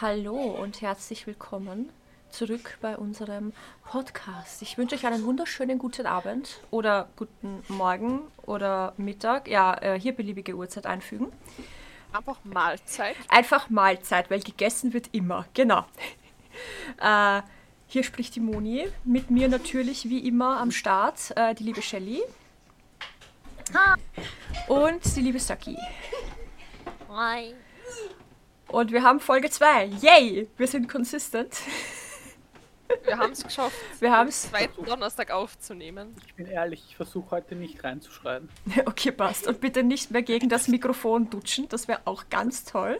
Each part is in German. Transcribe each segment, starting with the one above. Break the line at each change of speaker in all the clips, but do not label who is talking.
Hallo und herzlich willkommen zurück bei unserem Podcast. Ich wünsche euch einen wunderschönen guten Abend oder guten Morgen oder Mittag. Ja, äh, hier beliebige Uhrzeit einfügen.
Einfach Mahlzeit.
Einfach Mahlzeit, weil gegessen wird immer. Genau. Äh, hier spricht die Moni. Mit mir natürlich wie immer am Start äh, die liebe Shelly. Und die liebe Saki.
Hi.
Und wir haben Folge 2. Yay! Wir sind consistent.
Wir haben es geschafft,
Wir haben es.
zweiten Donnerstag aufzunehmen.
Ich bin ehrlich, ich versuche heute nicht reinzuschreien.
Okay, passt. Und bitte nicht mehr gegen das Mikrofon dutschen. Das wäre auch ganz toll.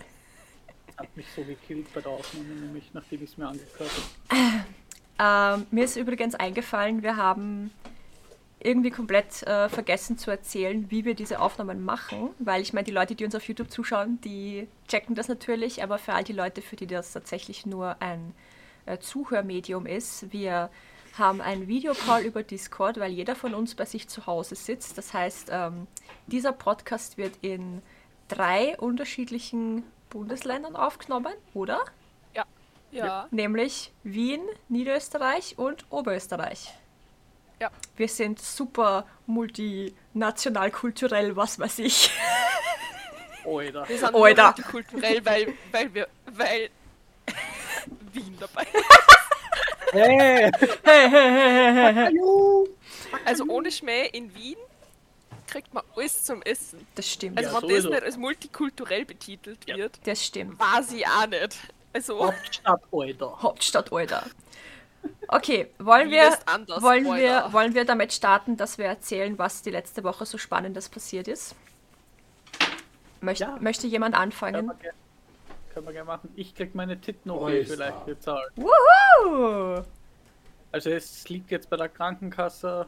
Hat mich so gekillt bei der Aufnahme, nämlich nachdem ich es mir angehört habe.
Ähm, mir ist übrigens eingefallen, wir haben irgendwie komplett äh, vergessen zu erzählen, wie wir diese Aufnahmen machen, weil ich meine, die Leute, die uns auf YouTube zuschauen, die checken das natürlich, aber für all die Leute, für die das tatsächlich nur ein äh, Zuhörmedium ist, wir haben einen Videocall über Discord, weil jeder von uns bei sich zu Hause sitzt. Das heißt, ähm, dieser Podcast wird in drei unterschiedlichen Bundesländern aufgenommen, oder?
Ja. Ja.
Nämlich Wien, Niederösterreich und Oberösterreich.
Ja.
Wir sind super multinational, kulturell, was weiß ich.
Oida.
Wir sind nur multikulturell, weil, weil wir, weil Wien dabei ist.
Hey!
Hey, hey, hey, hey, hey.
Also ohne Schmäh, in Wien kriegt man alles zum Essen.
Das stimmt.
Also
Ja,
wenn das
sowieso.
nicht als multikulturell betitelt
Ja.
wird,
das stimmt.
weiß ich auch nicht. Also,
Hauptstadt, Oida.
Hauptstadt, Alter. Okay, wollen wir, wollen, wir, wollen wir damit starten, dass wir erzählen, was die letzte Woche so Spannendes passiert ist? Möcht,
Ja.
Möchte jemand
Können
anfangen?
wir, ge- können wir gerne machen. Ich krieg meine Titten
Oida.
vielleicht gezahlt.
Wuhu!
Also es liegt jetzt bei der Krankenkasse.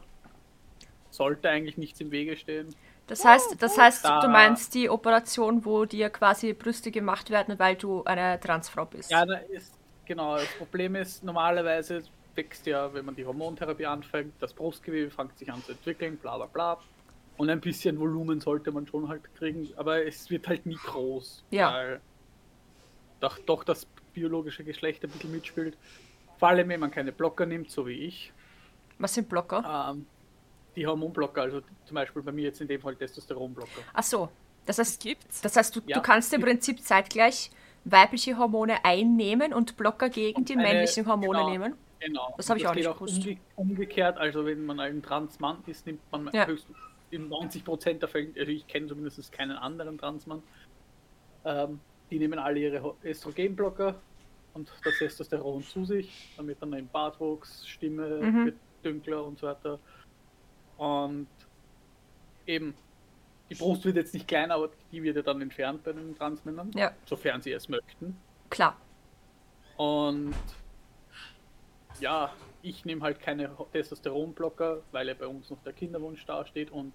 Sollte eigentlich nichts im Wege stehen.
Das heißt, das heißt,
Da-
du meinst die Operation, wo dir quasi Brüste gemacht werden, weil du eine Transfrau bist.
Ja, da ist, genau, das Problem ist, normalerweise wächst ja, wenn man die Hormontherapie anfängt, das Brustgewebe fängt sich an zu entwickeln, bla bla bla. Und ein bisschen Volumen sollte man schon halt kriegen, aber es wird halt nie groß.
Ja.
Weil doch, doch das biologische Geschlecht ein bisschen mitspielt. Vor allem, wenn man keine Blocker nimmt, so wie ich.
Was sind Blocker?
Ähm, die Hormonblocker, also zum Beispiel bei mir jetzt in dem Fall Testosteronblocker.
Ach so. Das heißt,
gibt's.
das heißt du,
Ja.
du kannst im Prinzip zeitgleich weibliche Hormone einnehmen und Blocker gegen die
Eine-
männlichen Hormone
genau.
nehmen.
Genau.
Das hab ich auch
geht
nicht gewusst.
umge umgekehrt, also wenn man ein Transmann ist, nimmt man
Ja.
höchstens in 90% der Fälle, also ich kenne zumindest keinen anderen Transmann, ähm, die nehmen alle ihre Östrogenblocker und das Testosteron zu sich, damit dann im Bartwuchs, Stimme
Mhm.
wird dünkler und so weiter. Und eben, die Brust wird jetzt nicht kleiner, aber die wird ja dann entfernt bei den Transmännern,
Ja,
sofern sie es möchten.
klar.
Und ja, ich nehme halt keine Testosteronblocker, weil ja bei uns noch der Kinderwunsch dasteht und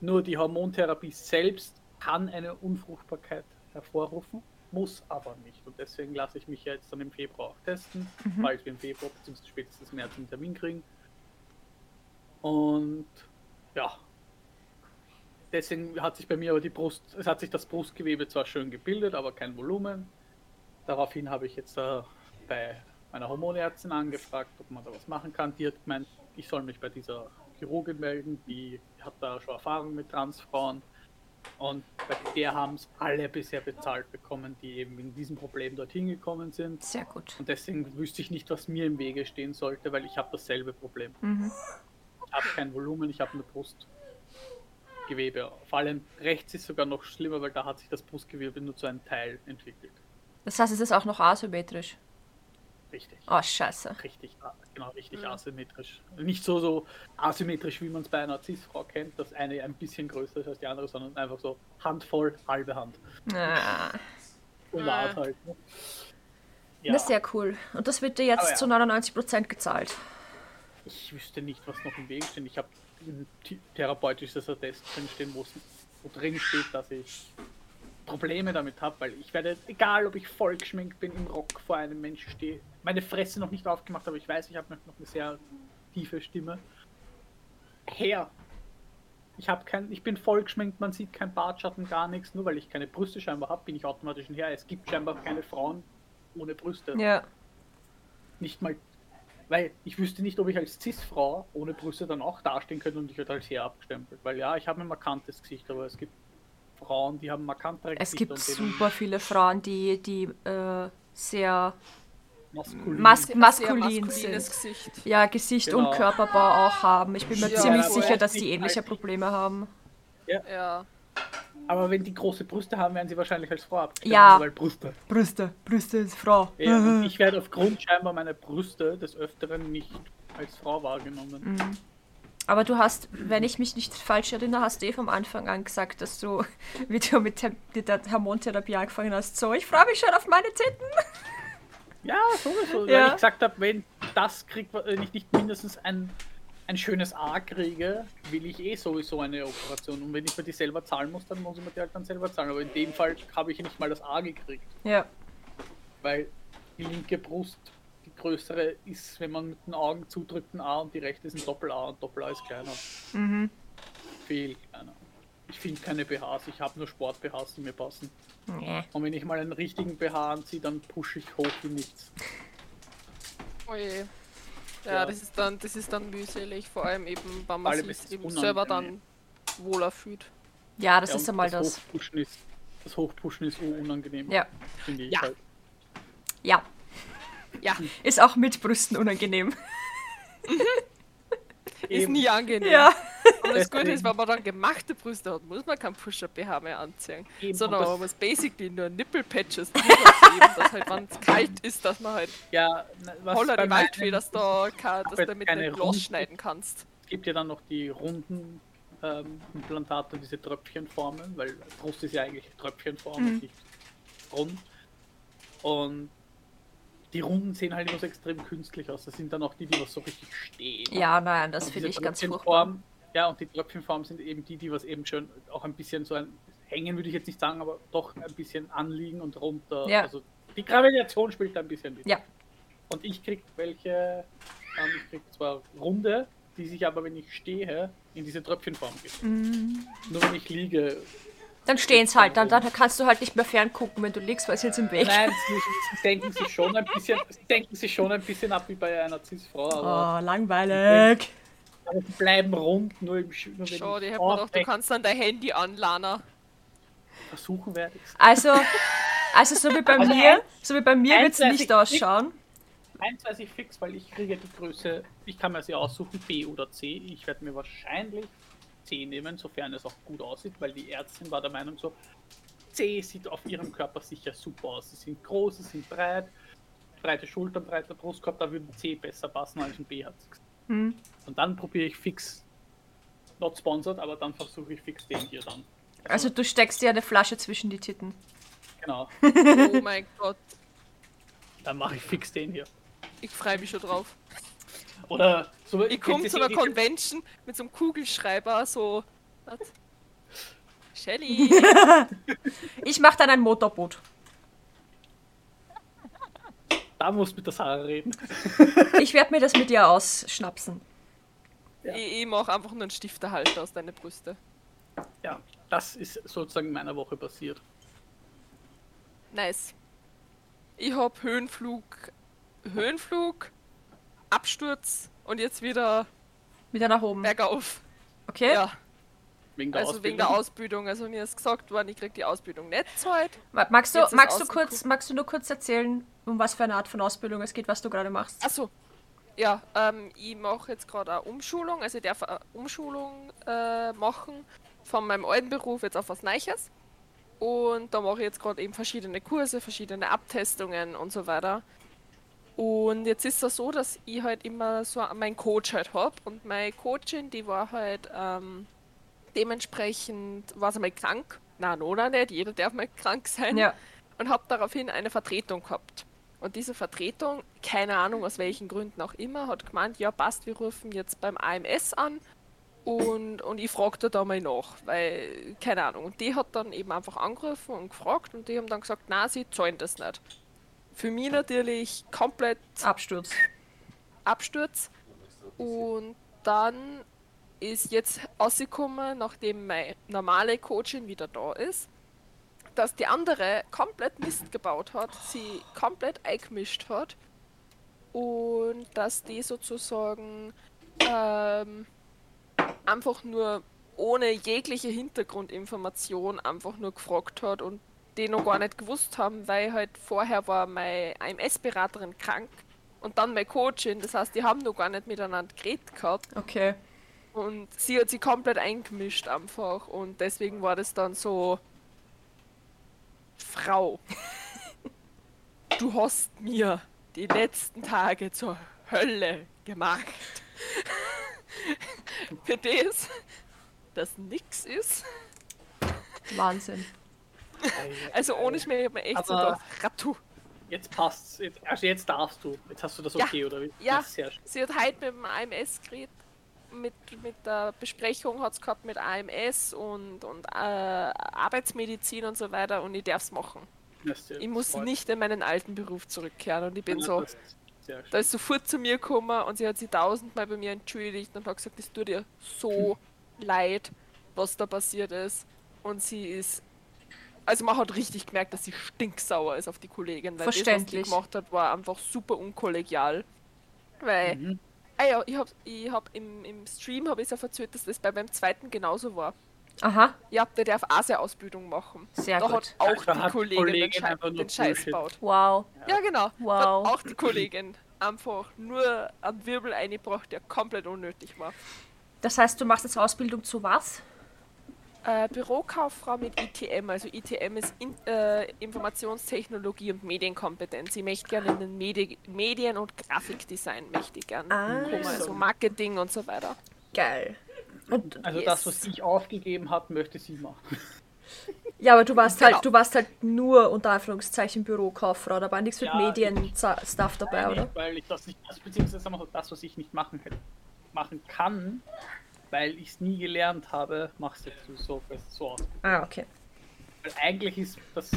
nur die Hormontherapie selbst kann eine Unfruchtbarkeit hervorrufen, muss aber nicht. Und deswegen lasse ich mich ja jetzt dann im Februar auch testen, falls wir im Februar bzw. spätestens März einen Termin kriegen. Und ja, deswegen hat sich bei mir aber die Brust, es hat sich das Brustgewebe zwar schön gebildet, aber kein Volumen. Daraufhin habe ich jetzt äh, bei meiner Hormonärztin angefragt, ob man da was machen kann. Die hat gemeint, ich soll mich bei dieser Chirurgin melden, die hat da schon Erfahrung mit Transfrauen. Und bei der haben es alle bisher bezahlt bekommen, die eben in diesem Problem dorthin gekommen sind.
Sehr gut.
Und deswegen wüsste ich nicht, was mir im Wege stehen sollte, weil ich habe dasselbe Problem.
Mhm.
Ich habe kein Volumen, ich habe nur Brustgewebe. Vor allem rechts ist sogar noch schlimmer, weil da hat sich das Brustgewebe nur zu einem Teil entwickelt.
Das heißt, es ist auch noch asymmetrisch.
Richtig.
Oh, scheiße.
Richtig, a- genau, richtig
Ja.
asymmetrisch. Nicht so, so asymmetrisch, wie man es bei einer Cis-Frau kennt, dass eine ein bisschen größer ist als die andere, sondern einfach so handvoll, halbe Hand.
Ah.
Oval
Ah.
halt. Ne?
Das ist sehr cool. Und das wird dir jetzt
ja.
zu 99% gezahlt.
Ich wüsste nicht, was noch im Weg steht. Ich habe ein th- therapeutisches Attest drinstehen, wo es- wo drin steht, dass ich Probleme damit habe, weil ich werde, egal ob ich voll geschminkt bin, im Rock vor einem Menschen stehe, meine Fresse noch nicht aufgemacht, aber ich weiß, ich habe noch eine sehr tiefe Stimme. Her! Ich habe kein, ich bin voll geschminkt, man sieht kein Bartschatten, gar nichts, nur weil ich keine Brüste scheinbar habe, bin ich automatisch ein Herr. Es gibt scheinbar keine Frauen ohne Brüste.
Ja.
Nicht mal, weil ich wüsste nicht, ob ich als Cis-Frau ohne Brüste dann auch dastehen könnte und ich werde als her abgestempelt. Weil ja, ich habe ein markantes Gesicht, aber es gibt Frauen, die haben markantere
Es
Gesichter
gibt
und denen
super viele Frauen, die, die äh, sehr
maskulin.
Mas
Sehr-
maskulin sind.
Gesicht.
Ja, Gesicht
Genau.
und Körperbau auch haben. Ich bin mir
Ja,
ziemlich sicher, dass die
Ich-
ähnliche
ich-
Probleme haben.
Ja.
Aber wenn die große Brüste haben, werden sie wahrscheinlich als Frau abgestempelt.
Ja.
Weil Brüste.
Brüste, Brüste ist Frau.
Ja, und ich werde aufgrund scheinbar meiner Brüste des Öfteren nicht als Frau wahrgenommen.
Mhm. Aber du hast, wenn ich mich nicht falsch erinnere, hast du eh vom Anfang an gesagt, dass du, wie du mit, der- mit der Hormontherapie angefangen hast, so, ich freue mich schon auf meine Titten.
Ja, sowieso.
Ja.
Weil ich gesagt habe, wenn das kriegt, wenn ich nicht mindestens ein, ein schönes A kriege, will ich eh sowieso eine Operation. Und wenn ich mir die selber zahlen muss, dann muss ich mir die halt dann selber zahlen. Aber in dem Fall habe ich nicht mal das A gekriegt.
Ja.
Weil die linke Brust, die größere, ist, wenn man mit den Augen zudrückt, ein A und die rechte ist ein Doppel-A und Doppel-A ist kleiner.
Mhm.
Viel kleiner. Ich finde keine BHs, ich habe nur Sport-BHs, die mir passen.
Nee.
Und wenn ich mal einen richtigen BH anziehe, dann pushe ich hoch wie nichts.
Oje. Ja,
Ja.
das ist dann, das ist dann mühselig, vor allem eben, wenn man
allem
sich eben selber dann wohler fühlt.
Ja, das
Ja,
ist einmal das.
Hochpushen ist, das Hochpushen ist unangenehm.
Ja.
Ja.
halt.
Ja.
Ja,
Ist auch mit Brüsten unangenehm.
Ist
Eben.
nie angenehm.
Ja.
Und das Gute ist, wenn man dann gemachte Brüste hat, muss man kein Push-Up-BH mehr anziehen.
Eben,
Sondern man muss basically nur Nippelpatches drüber kleben, dass halt, wenn es kalt ist, dass man halt
Ja, was
holler die Waldfee, dass, da, kann, dass du mit
keine
dem Glas
Runden-
schneiden kannst.
Es gibt ja dann noch die runden ähm, Implantate, diese Tröpfchenformen, weil Brust ist ja eigentlich Tröpfchenform
Mhm.
und nicht rund. Und die Runden sehen halt immer so extrem künstlich aus. Das sind dann auch die, die was so richtig stehen.
Ja, nein, das finde ich ganz furchtbar.
Ja, und die Tröpfchenform sind eben die, die was eben schön auch ein bisschen so ein hängen würde ich jetzt nicht sagen, aber doch ein bisschen anliegen und runter.
Ja.
Also die Gravitation spielt da ein bisschen mit.
Ja.
Und ich krieg welche, ähm, ich krieg zwar runde, die sich aber, wenn ich stehe, in diese Tröpfchenform geben.
Mhm.
Nur wenn ich liege.
Dann stehen sie halt, dann, dann kannst du halt nicht mehr ferngucken, wenn du liegst, weil sie jetzt im Weg.
Nein, sie, sie senken sich schon ein bisschen, sie senken sich schon ein bisschen ab wie bei einer Cis-Frau, aber,
Oh, langweilig.
aber sie bleiben rund, nur, im, Sch- nur wenn
Schau, die
ich
man doch, du kannst dann dein Handy anladen.
versuchen werde ich's.
Also, also so wie bei
Also
mir,
ein-
so wie bei mir wird es nicht
ich
ausschauen.
Eins weiß ich fix, weil ich kriege die Größe, ich kann mir sie aussuchen, B oder C. Ich werde mir wahrscheinlich C nehmen, sofern es auch gut aussieht, weil die Ärztin war der Meinung so, C sieht auf ihrem Körper sicher super aus. Sie sind groß, sie sind breit, breite Schultern, breiter Brustkorb, da würde C besser passen als ein B hat sie gesagt.
Hm.
Und dann probiere ich fix, not sponsored, aber dann versuche ich fix den hier dann.
Also du steckst dir eine Flasche zwischen die Titten.
Genau,
Oh mein Gott,
dann mache ich fix den hier.
ich freue mich schon drauf.
Oder so,
Ich komme zu einer Convention mit so einem Kugelschreiber, so. Was? Shelly!
Ich mache dann ein Motorboot.
Da musst du mit der Sarah reden.
Ich werde mir das mit dir ausschnapsen.
Ja.
Ich, ich mache einfach nur einen Stifterhalter aus deinen Brüste.
Ja, das ist sozusagen in meiner Woche passiert.
Nice. Ich hab Höhenflug, Höhenflug, Absturz und jetzt wieder
Wieder nach oben.
bergauf.
Okay?
Ja,
Wegen der
also wegen der Ausbildung. Also mir ist gesagt worden, ich krieg die Ausbildung nicht.
Ma- Magst du, magst, du kurz, magst du nur kurz erzählen, um was für eine Art von Ausbildung es geht, was du gerade machst?
Achso. Ja, ähm, ich mache jetzt gerade eine Umschulung, also ich darf eine Umschulung äh, machen von meinem alten Beruf jetzt auf was Neues. Und da mache ich jetzt gerade eben verschiedene Kurse, verschiedene Abtestungen und so weiter. Und jetzt ist es so, dass ich halt immer so meinen Coach halt habe. Und meine Coachin, die war halt ähm, dementsprechend, war sie mal krank. Na, Nona nicht, jeder darf mal krank sein
Ja.
und habe daraufhin eine Vertretung gehabt. Und diese Vertretung, keine Ahnung aus welchen Gründen auch immer, hat gemeint, ja passt, wir rufen jetzt beim AMS an und, und ich fragte da mal nach, weil, keine Ahnung. Und die hat dann eben einfach angerufen und gefragt und die haben dann gesagt, na, sie zahlen das nicht. Für mich natürlich komplett
Absturz.
Absturz. Und dann ist jetzt rausgekommen, nachdem meine normale Coachin wieder da ist, dass die andere komplett Mist gebaut hat, sie komplett eingemischt hat und dass die sozusagen ähm, einfach nur ohne jegliche Hintergrundinformation einfach nur gefragt hat und die noch gar nicht gewusst haben, weil halt vorher war meine AMS-Beraterin krank und dann meine Coachin, das heißt, die haben noch gar nicht miteinander geredet gehabt
Okay.
und sie hat sie komplett eingemischt einfach und deswegen war das dann so Frau, du hast mir die letzten Tage zur Hölle gemacht. Für das, das nix ist.
Wahnsinn.
Also ohne Schmäh, ich hab mir echt so gedacht, Ratu.
Jetzt passt's. Jetzt, also jetzt darfst du. Jetzt hast du das
Ja.
okay, oder wie?
Ja. Sie hat heute mit dem AMS geredet. Mit, mit der Besprechung hat es gehabt mit AMS und, und äh, Arbeitsmedizin und so weiter und ich darf es machen. Ich muss
freut
nicht in meinen alten Beruf zurückkehren und ich bin
mich.
so, da ist sofort zu mir gekommen und sie hat sich tausendmal bei mir entschuldigt und hat gesagt, es tut ihr so leid, was da passiert ist. Und sie ist, also man hat richtig gemerkt, dass sie stinksauer ist auf die Kollegin, weil das, was die
Verständlich.
gemacht hat, war einfach super unkollegial. Weil,
Mhm.
ah ja, ich hab, ich hab im, im Stream habe ich es ja erzählt, dass das bei meinem zweiten genauso war.
Aha,
Ja, der darf auch seine Ausbildung machen.
sehr
da
gut.
hat auch
Da
die
hat die
Kollegin, den,
Kollegin
Schei
einfach nur
den Scheiß
Bullshit.
baut.
Wow.
Ja, genau.
Wow.
Hat auch die Kollegin einfach nur einen Wirbel eingebracht, der komplett unnötig war.
Das heißt, du machst jetzt Ausbildung zu was?
Äh, Bürokauffrau mit ITM, also ITM ist in, äh, Informationstechnologie und Medienkompetenz. Ich möchte gerne in den Medi Medien- und Grafikdesign möchte ich gerne
Ah.
kommen, also Marketing und so weiter.
Geil. Und
Also
Yes.
das, was ich aufgegeben habe, möchte sie machen.
ja, aber du warst
Genau.
halt, du warst halt nur unter Anführungszeichen Bürokauffrau, da war nichts mit
Ja,
Medien-Stuff dabei,
Nein,
oder?
Weil ich das nicht, also beziehungsweise das, was ich nicht machen machen kann, weil ich es nie gelernt habe, machst du jetzt so, so aus.
Ah, okay.
Weil eigentlich ist das,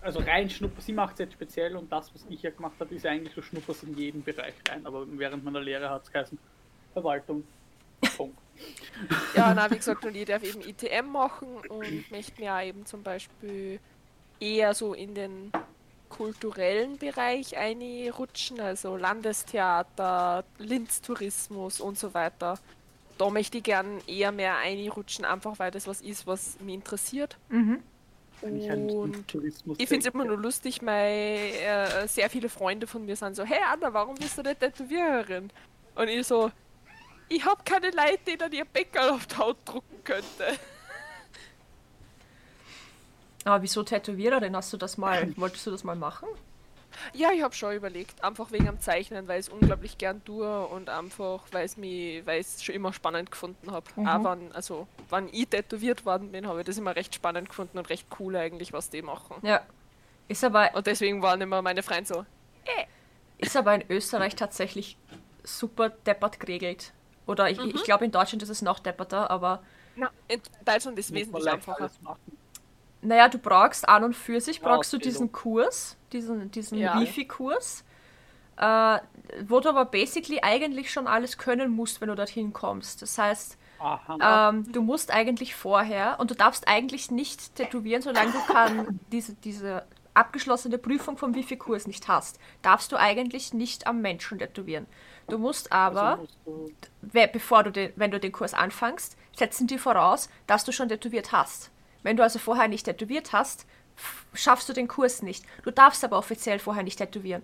also rein Schnupper, sie macht es jetzt speziell und das, was ich ja gemacht habe, ist eigentlich so Schnuppers in jeden Bereich rein. Aber während meiner Lehre hat es geheißen, Verwaltung, Punkt.
Ja, na, wie gesagt, und ich darf eben ITM machen und möchte mir auch eben zum Beispiel eher so in den kulturellen Bereich einrutschen, also Landestheater, Linz-Tourismus und so weiter. Da möchte ich gern eher mehr einrutschen, einfach weil das was ist, was mich interessiert.
Mhm.
Und ich finde es immer nur lustig, weil äh, sehr viele Freunde von mir sind so, hey Anna, warum bist du nicht Tätowiererin? Und ich so, ich habe keine Leute, denen ihr Bäckerl auf die Haut drucken könnte.
Aber wieso Tätowiererin? Hast du das mal, wolltest du das mal machen?
Ja, ich habe schon überlegt, einfach wegen am Zeichnen, weil ich es unglaublich gern tue und einfach, weil es mich, weil ich es schon immer spannend gefunden habe.
Mhm.
Auch wann, also, wann ich tätowiert worden bin, habe ich das immer recht spannend gefunden und recht cool eigentlich, was die machen.
Ja. Ist aber,
Und deswegen waren immer meine Freunde so,
ist aber in Österreich tatsächlich super deppert geregelt. Oder ich, ich glaube in Deutschland ist es noch depperter, aber
na, in Deutschland ist
man
wesentlich einfacher.
naja, du brauchst an und für sich, brauchst du diesen Kurs, diesen, diesen
Ja.
Wifi-Kurs, äh, wo du aber basically eigentlich schon alles können musst, wenn du dorthin kommst. Das heißt. Ähm, du musst eigentlich vorher und du darfst eigentlich nicht tätowieren, solange du kann, diese, diese abgeschlossene Prüfung vom Wifi-Kurs nicht hast. Darfst du eigentlich nicht am Menschen tätowieren. Du musst aber,
also
we- bevor du den, wenn du den Kurs anfängst, setzen die voraus, dass du schon tätowiert hast. Wenn du also vorher nicht tätowiert hast, schaffst du den Kurs nicht. Du darfst aber offiziell vorher nicht tätowieren.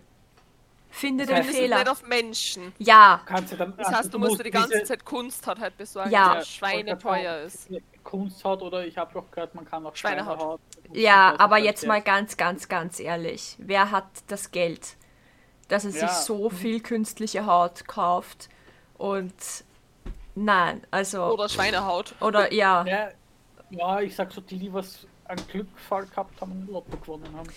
Finde den
heißt,
Das ist
Fehler.
nicht auf Menschen.
Ja,
kannst du dann,
Das
also
heißt, du musst dir die ganze
diese-
Zeit Kunst hat halt besorgen,
Ja.
die ja schweineteuer ist.
Kunsthaut oder ich habe auch gehört, man kann auch
Schweinehaut.
Schweinehaut.
Ja,
Das
aber
ist
jetzt
halt
mal ganz, ganz, ganz ehrlich. Wer hat das Geld, dass er sich
Ja.
so viel künstliche Haut kauft? Und nein, also.
Oder Schweinehaut.
Oder ja,
Ja, ja, ich sag so, die, die was an Glückfall gehabt haben und Lotto gewonnen haben.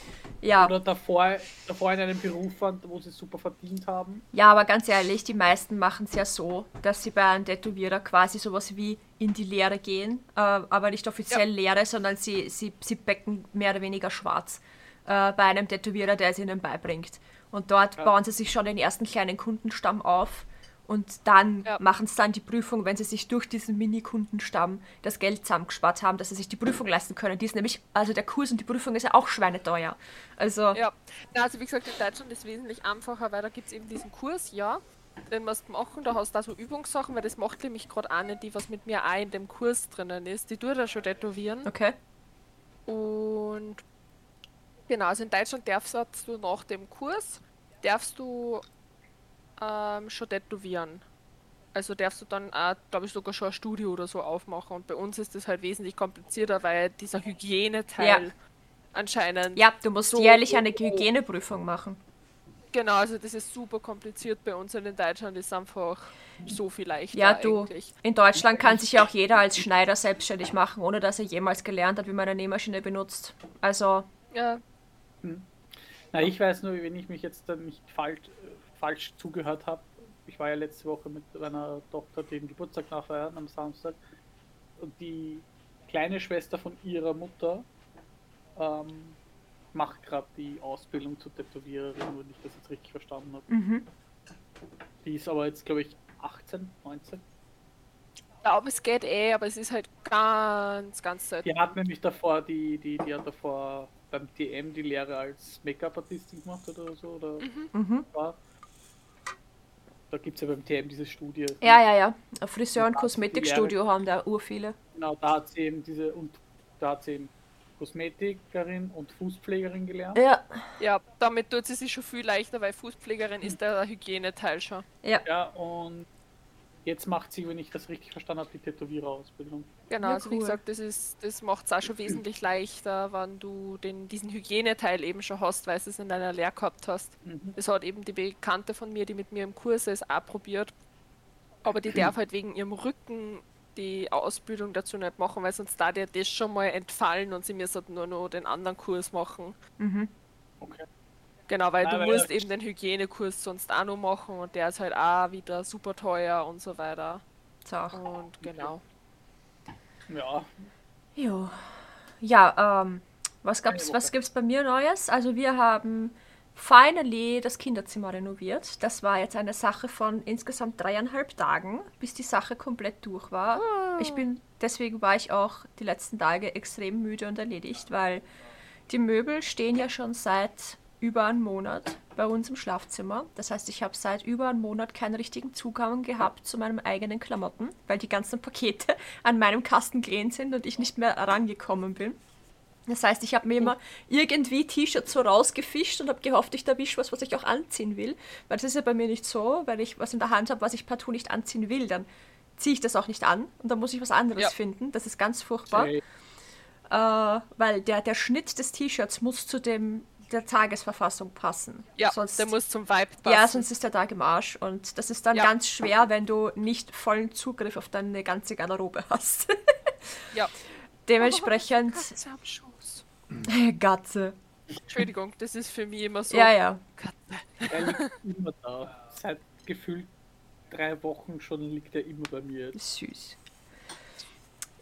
ja,
Oder davor, davor in einem Beruf waren, wo sie super verdient haben.
ja, aber ganz ehrlich, die meisten machen es ja so, dass sie bei einem Tätowierer quasi sowas wie in die Lehre gehen, äh, aber nicht offiziell Lehre, sondern sie, sie, sie becken mehr oder weniger schwarz äh, bei einem Tätowierer, der es ihnen beibringt. Und dort
Ja.
bauen sie sich schon den ersten kleinen Kundenstamm auf Und dann
Ja.
machen sie dann die Prüfung, wenn sie sich durch diesen Mini-Kundenstamm das Geld zusammengespart haben, dass sie sich die Prüfung leisten können. Die ist nämlich, also der Kurs und die Prüfung ist ja auch schweineteuer. Also,
Ja, Na, also wie gesagt, in Deutschland ist es wesentlich einfacher, weil da gibt es eben diesen Kurs, ja, den musst du machen, da hast du auch so Übungssachen, weil das macht nämlich gerade eine, die was mit mir auch in dem Kurs drinnen ist, die tut da schon tätowieren.
okay.
Und genau, also in Deutschland darfst du nach dem Kurs, darfst du ähm, schon tätowieren. Also darfst du dann auch, glaube ich, sogar schon ein Studio oder so aufmachen. Und bei uns ist das halt wesentlich komplizierter, weil dieser Hygieneteil
Ja.
anscheinend
Ja, du musst
So-
jährlich eine Hygieneprüfung machen.
Genau, also das ist super kompliziert bei uns und in Deutschland ist einfach so viel leichter
Ja, du,
eigentlich.
in Deutschland kann sich ja auch jeder als Schneider selbstständig machen, ohne dass er jemals gelernt hat, wie man eine Nähmaschine benutzt. Also,
Ja,
Na, ich weiß nur, wenn ich mich jetzt dann nicht falsch, falsch zugehört habe. Ich war ja letzte Woche mit meiner Tochter den Geburtstag nachfeiern am Samstag. Und die kleine Schwester von ihrer Mutter ähm, macht gerade die Ausbildung zur Tätowiererin, wenn ich das jetzt richtig verstanden habe.
mhm.
Die ist aber jetzt, glaube ich, 18, 19.
ich glaube, es geht eh, aber es ist halt ganz, ganz selten.
Die hat nämlich davor, die, die, die hat davor beim DM die Lehre als Make-up-Artistin gemacht oder so. Oder
Mhm.
war. Da gibt es ja beim TM diese Studie.
ja, ja, ja. Ein Friseur- und
Die
Kosmetikstudio haben da ur viele.
Genau, da hat sie eben diese und da hat sie eben Kosmetikerin und Fußpflegerin gelernt.
Ja,
Ja, damit tut sie sich schon viel leichter, weil Fußpflegerin ist der Hygieneteil schon.
ja.
Ja, und jetzt macht sie, wenn ich das richtig verstanden habe, die Tätowiererausbildung.
Genau,
Ja,
also wie
cool.
gesagt, das ist, das macht es auch schon wesentlich leichter, wenn du den, diesen Hygieneteil eben schon hast, weil du es in deiner Lehre gehabt hast.
Mhm.
Das hat eben die Bekannte von mir, die mit mir im Kurs ist, auch probiert. Aber die darf halt wegen ihrem Rücken die Ausbildung dazu nicht machen, weil sonst da dir das schon mal entfallen und sie müssen halt nur noch den anderen Kurs machen.
Mhm.
Okay.
Genau, weil
Ah,
du
weil
musst eben den Hygienekurs sonst auch noch machen und der ist halt auch wieder super teuer und so weiter.
So.
Und genau.
Ja,
Jo. Ja, ähm, was gab's, was gibt's bei mir Neues? Also wir haben finally das Kinderzimmer renoviert. Das war jetzt eine Sache von insgesamt dreieinhalb Tagen, bis die Sache komplett durch war. Ich bin, deswegen war ich auch die letzten Tage extrem müde und erledigt, weil die Möbel stehen ja schon seit über einem Monat bei uns im Schlafzimmer. Das heißt, ich habe seit über einem Monat keinen richtigen Zugang gehabt zu meinem eigenen Klamotten, weil die ganzen Pakete an meinem Kasten gelehnt sind und ich nicht mehr rangekommen bin. Das heißt, ich habe mir immer irgendwie T-Shirts so rausgefischt und habe gehofft, ich erwische was, was ich auch anziehen will. Weil das ist ja bei mir nicht so, weil ich was in der Hand habe, was ich partout nicht anziehen will, dann ziehe ich das auch nicht an und dann muss ich was anderes
Ja.
finden. Das ist ganz furchtbar.
Hey,
Äh, weil der, der Schnitt des T-Shirts muss zu dem der Tagesverfassung passen.
Ja,
sonst,
der muss zum Vibe passen.
ja, sonst ist der Tag im Arsch. Und das ist dann
Ja.
ganz schwer, wenn du nicht vollen Zugriff auf deine ganze Garderobe hast.
ja.
Dementsprechend.
Katze am Schoß.
Gatze.
Entschuldigung, das ist für mich immer so.
Ja, ja.
er liegt immer da. Seit gefühlt drei Wochen schon liegt er immer bei mir.
Süß.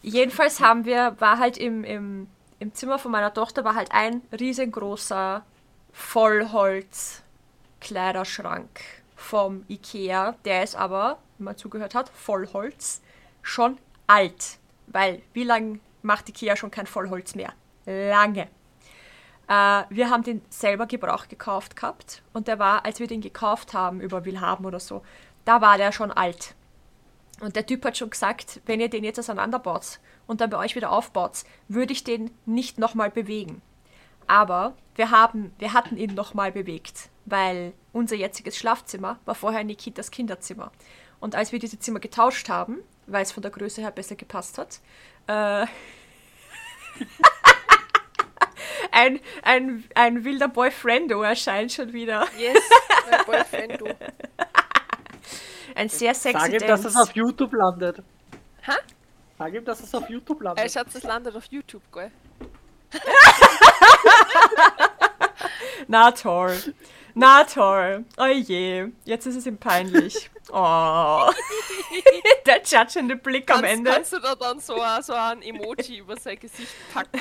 Jedenfalls haben wir, war halt im, im, im Zimmer von meiner Tochter war halt ein riesengroßer Vollholz-Kleiderschrank vom Ikea. Der ist aber, wenn man zugehört hat, Vollholz, schon alt. Weil, wie lange macht Ikea schon kein Vollholz mehr? Lange. Äh, wir haben den selber Gebrauch gekauft gehabt und der war, als wir den gekauft haben über Willhaben oder so, da war der schon alt. Und der Typ hat schon gesagt, wenn ihr den jetzt auseinanderbaut und dann bei euch wieder aufbaut, würde ich den nicht nochmal bewegen. Aber wir, haben, wir hatten ihn nochmal bewegt, weil unser jetziges Schlafzimmer war vorher Nikitas Kinderzimmer. Und als wir diese Zimmer getauscht haben, weil es von der Größe her besser gepasst hat, äh, ein, ein, ein wilder Boyfriendo erscheint schon wieder.
Yes, mein Boyfriend, du.
Ein sehr sexy
Sag ihm, dass es
Dance.
auf YouTube landet.
Hä?
Sag ihm, dass es auf YouTube landet.
Schatz, das landet auf YouTube, gell?
Na toll. Na toll. Oh je. Jetzt ist es ihm peinlich. Oh. Der judgende Blick am
Kannst,
Ende.
kannst du da dann so, ein- so ein Emoji über sein Gesicht packen?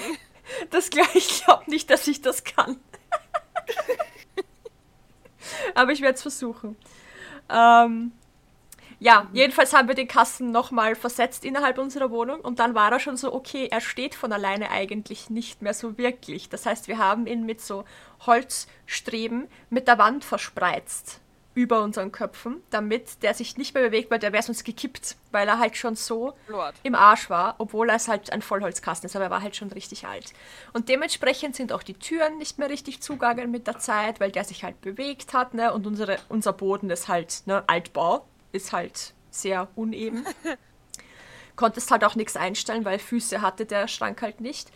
Das glaub, ich glaube nicht, dass ich das kann. Aber ich werde es versuchen. Ähm, Ja, jedenfalls haben wir den Kasten nochmal versetzt innerhalb unserer Wohnung und dann war er schon so, okay, er steht von alleine eigentlich nicht mehr so wirklich. Das heißt, wir haben ihn mit so Holzstreben mit der Wand verspreizt über unseren Köpfen, damit der sich nicht mehr bewegt, weil der wäre sonst gekippt, weil er halt schon so
Lord.
im Arsch war, obwohl er es halt ein Vollholzkasten ist, aber er war halt schon richtig alt. Und dementsprechend sind auch die Türen nicht mehr richtig zugegangen mit der Zeit, weil der sich halt bewegt hat, ne? Und unsere, unser Boden ist halt, ne, Altbau, ist halt sehr uneben. Konntest halt auch nichts einstellen, weil Füße hatte der Schrank halt nicht.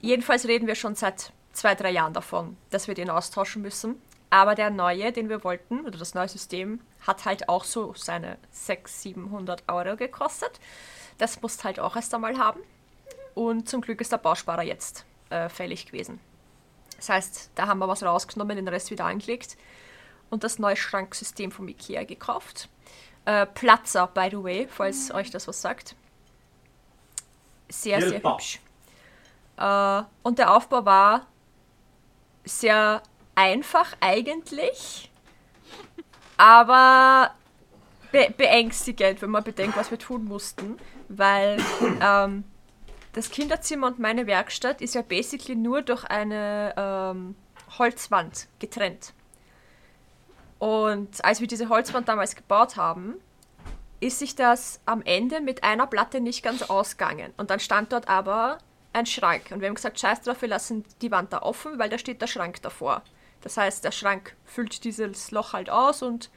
Jedenfalls reden wir schon seit zwei, drei Jahren davon, dass wir den austauschen müssen. Aber der neue, den wir wollten, oder das neue System, hat halt auch so seine 600, 700 Euro gekostet. Das musst halt auch erst einmal haben. Und zum Glück ist der Bausparer jetzt äh, fällig gewesen. Das heißt, da haben wir was rausgenommen, den Rest wieder angelegt und das neue Schranksystem vom Ikea gekauft. Äh, Platzer, by the way, falls euch das was sagt. Sehr, sehr hübsch. Äh, und der Aufbau war sehr einfach eigentlich, aber be beängstigend, wenn man bedenkt, was wir tun mussten, weil ähm, das Kinderzimmer und meine Werkstatt ist ja basically nur durch eine ähm, Holzwand getrennt. Und als wir diese Holzwand damals gebaut haben, ist sich das am Ende mit einer Platte nicht ganz ausgegangen. Und dann stand dort aber ein Schrank. Und wir haben gesagt, scheiß drauf, wir lassen die Wand da offen, weil da steht der Schrank davor. Das heißt, der Schrank füllt dieses Loch halt aus und,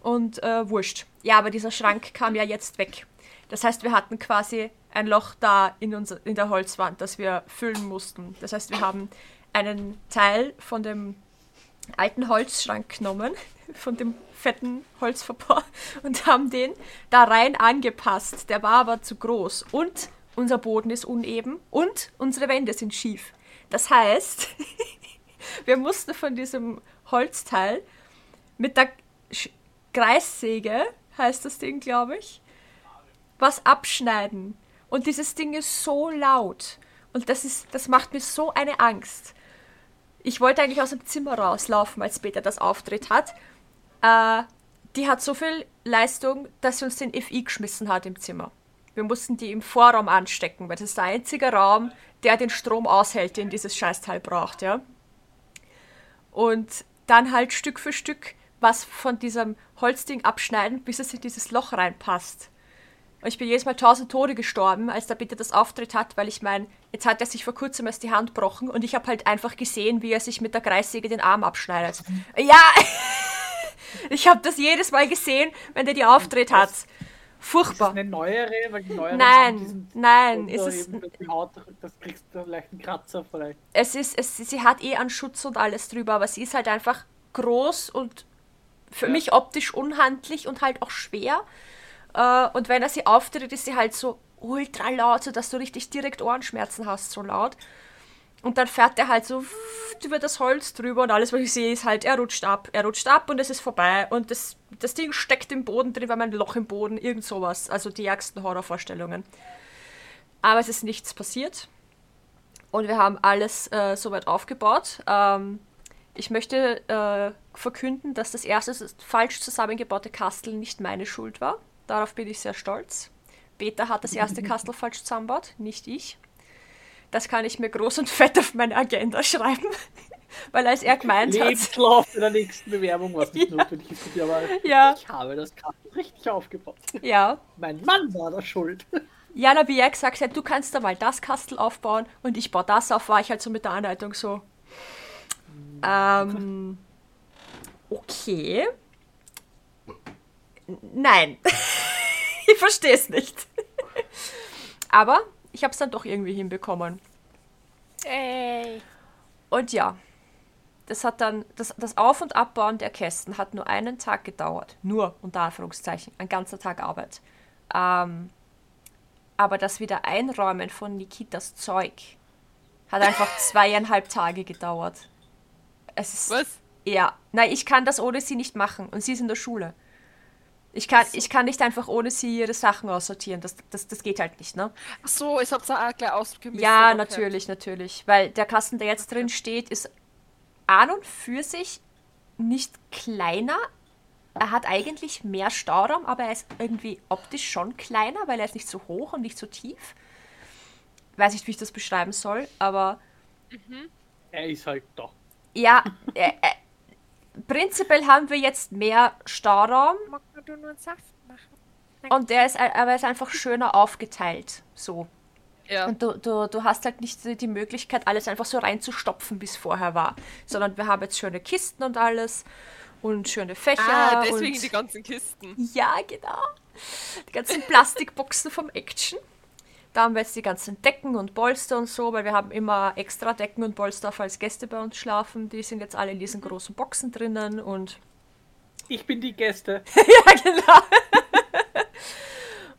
und äh, wurscht. Ja, aber dieser Schrank kam ja jetzt weg. Das heißt, wir hatten quasi ein Loch da in, unser, in der Holzwand, das wir füllen mussten. Das heißt, wir haben einen Teil von dem alten Holzschrank genommen, von dem fetten Holzverbau und haben den da rein angepasst. Der war aber zu groß und unser Boden ist uneben und unsere Wände sind schief. Das heißt, wir mussten von diesem Holzteil mit der Kreissäge, heißt das Ding, glaube ich, was abschneiden. Und dieses Ding ist so laut. Und das, ist, das macht mir so eine Angst. Ich wollte eigentlich aus dem Zimmer rauslaufen, als Peter das Auftritt hat. Äh, die hat so viel Leistung, dass sie uns den FI geschmissen hat im Zimmer. Wir mussten die im Vorraum anstecken, weil das ist der einzige Raum, der den Strom aushält, den dieses Scheißteil braucht, ja. Und dann halt Stück für Stück was von diesem Holzding abschneiden, bis es in dieses Loch reinpasst. Und ich bin jedes Mal tausend Tode gestorben, als der Bitte das Auftritt hat, weil ich meine, jetzt hat er sich vor kurzem erst die Hand gebrochen und ich habe halt einfach gesehen, wie er sich mit der Kreissäge den Arm abschneidet. Ja, ich habe das jedes Mal gesehen, wenn der die Auftritt hat.
Ist
Furchtbar.
eine neuere, weil die neuere
Nein, nein, ist es,
die Haut, das kriegst du leicht einen Kratzer vielleicht.
es ist, es, sie hat eh an Schutz und alles drüber, aber sie ist halt einfach groß und für
Ja.
mich optisch unhandlich und halt auch schwer. Äh, und wenn er sie auftritt, ist sie halt so ultra laut, sodass du richtig direkt Ohrenschmerzen hast, so laut. Und dann fährt er halt so über das Holz drüber und alles, was ich sehe, ist halt, er rutscht ab, er rutscht ab und es ist vorbei. Und das, das Ding steckt im Boden drin, weil mein Loch im Boden, irgend sowas. Also die ärgsten Horrorvorstellungen. Aber es ist nichts passiert. Und wir haben alles äh, soweit aufgebaut. Ähm, ich möchte äh, verkünden, dass das erste falsch zusammengebaute Kastel nicht meine Schuld war. Darauf bin ich sehr stolz. Peter hat das erste Kastel falsch zusammengebaut, nicht ich. Das kann ich mir groß und fett auf meine Agenda schreiben, weil als er gemeint hat,
Lebenslauf in der nächsten Bewerbung, was nicht notwendig ist, aber
Ja.
ich habe das Kasten richtig aufgebaut.
ja,
Mein Mann war da schuld.
Jana, wie er gesagt hat, du kannst da mal das Kastel aufbauen und ich baue das auf, war ich halt so mit der Anleitung so. Ähm, okay. Nein. ich verstehe es nicht. Aber ich habe es dann doch irgendwie hinbekommen.
Ey.
Und ja, das hat dann, das, das Auf- und Abbauen der Kästen hat nur einen Tag gedauert. Nur, unter Anführungszeichen, ein ganzer Tag Arbeit. Ähm, aber das wieder Einräumen von Nikitas Zeug hat einfach zweieinhalb Tage gedauert. Es ist,
Was?
Ja, nein, ich kann das ohne sie nicht machen. Und sie ist in der Schule. Ich kann, ich kann nicht einfach ohne sie ihre Sachen aussortieren. Das, das, das geht halt nicht, ne?
Ach so, ich hab's auch gleich ausgemistet.
Ja,
okay.
natürlich, natürlich. Weil der Kasten, der jetzt drin steht, ist an und für sich nicht kleiner, er hat eigentlich mehr Stauraum, aber er ist irgendwie optisch schon kleiner, weil er ist nicht so hoch und nicht so tief. Weiß nicht, wie ich das beschreiben soll, aber
Er ist halt da.
ja, äh, prinzipiell haben wir jetzt mehr Stauraum
Mag du nur einen Saft machen?
und der ist, aber er ist einfach schöner aufgeteilt. So.
Ja.
Und du, du, du hast halt nicht die- die Möglichkeit, alles einfach so reinzustopfen, wie es vorher war. Sondern wir haben jetzt schöne Kisten und alles und schöne Fächer.
ah, deswegen
und
die ganzen Kisten.
Ja, genau. Die ganzen Plastikboxen vom Action. Da haben wir jetzt die ganzen Decken und Polster und so, weil wir haben immer extra Decken und Polster, falls Gäste bei uns schlafen. Die sind jetzt alle in diesen großen Boxen drinnen und
Ich bin die Gäste.
ja, genau.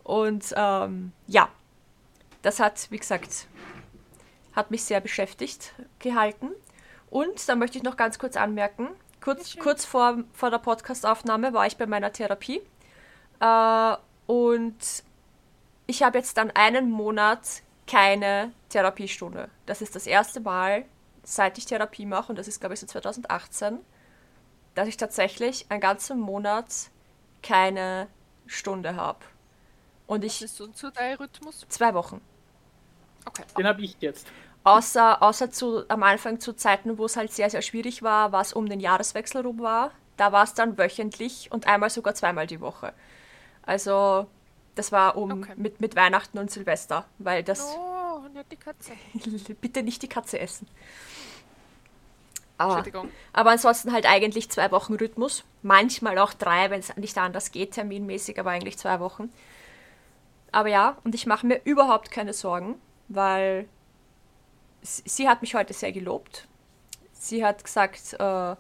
und ähm, ja, das hat, wie gesagt, hat mich sehr beschäftigt gehalten. Und da möchte ich noch ganz kurz anmerken, kurz, kurz vor, vor der Podcastaufnahme war ich bei meiner Therapie. Äh, und ich habe jetzt dann einen Monat keine Therapiestunde. Das ist das erste Mal, seit ich Therapie mache, und das ist, glaube ich, so 2018, dass ich tatsächlich einen ganzen Monat keine Stunde habe. Und
Was
ich
ist so ein Zuteilrhythmus?
zwei Wochen.
Okay.
Den habe ich jetzt.
Außer, außer zu, am Anfang zu Zeiten, wo es halt sehr, sehr schwierig war, was um den Jahreswechsel rum war. Da war es dann wöchentlich und einmal sogar zweimal die Woche. Also, das war um
Okay.
mit, mit Weihnachten und Silvester, weil das
Oh, nicht die Katze.
bitte nicht die Katze essen. Aber,
Entschuldigung.
aber ansonsten halt eigentlich zwei Wochen Rhythmus. Manchmal auch drei, wenn es nicht anders geht, terminmäßig, aber eigentlich zwei Wochen. Aber ja, und ich mache mir überhaupt keine Sorgen, weil sie, hat mich heute sehr gelobt. Sie hat gesagt, äh,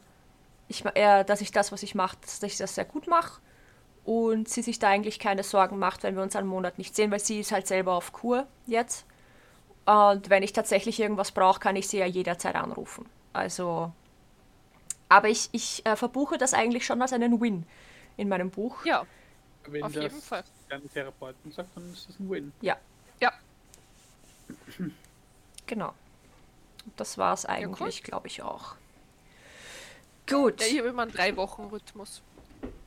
ich, äh, dass ich das, was ich mache, dass ich das sehr gut mache. Und sie sich da eigentlich keine Sorgen macht, wenn wir uns einen Monat nicht sehen, weil sie ist halt selber auf Kur jetzt. Und wenn ich tatsächlich irgendwas brauche, kann ich sie ja jederzeit anrufen. Also, aber ich, ich äh, verbuche das eigentlich schon als einen Win in meinem Buch.
Ja,
Wenn
auf
das
jeden Fall.
deine Therapeuten sagt, dann ist das ein Win.
Ja,
Ja.
genau. Das war es
cool.
eigentlich, glaube ich auch. Gut.
Ja, ich habe immer einen Drei-Wochen-Rhythmus.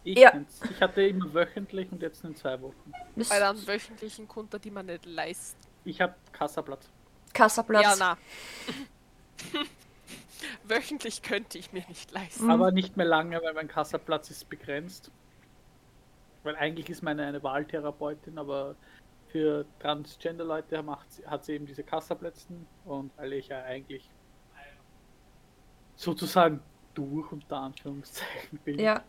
Ich,
Ja.
kenn's. ich hatte immer wöchentlich und jetzt in zwei Wochen.
Bei einem wöchentlichen konnte die man nicht leisten.
Ich habe Kassaplatz.
Kassaplatz.
Ja, na. Wöchentlich könnte ich mir nicht leisten.
Aber nicht mehr lange, weil mein Kassaplatz ist begrenzt. Weil eigentlich ist meine eine Wahltherapeutin, aber für Transgender-Leute macht sie, hat sie eben diese Kassaplätze und weil ich ja eigentlich sozusagen durch unter Anführungszeichen bin,
Ja,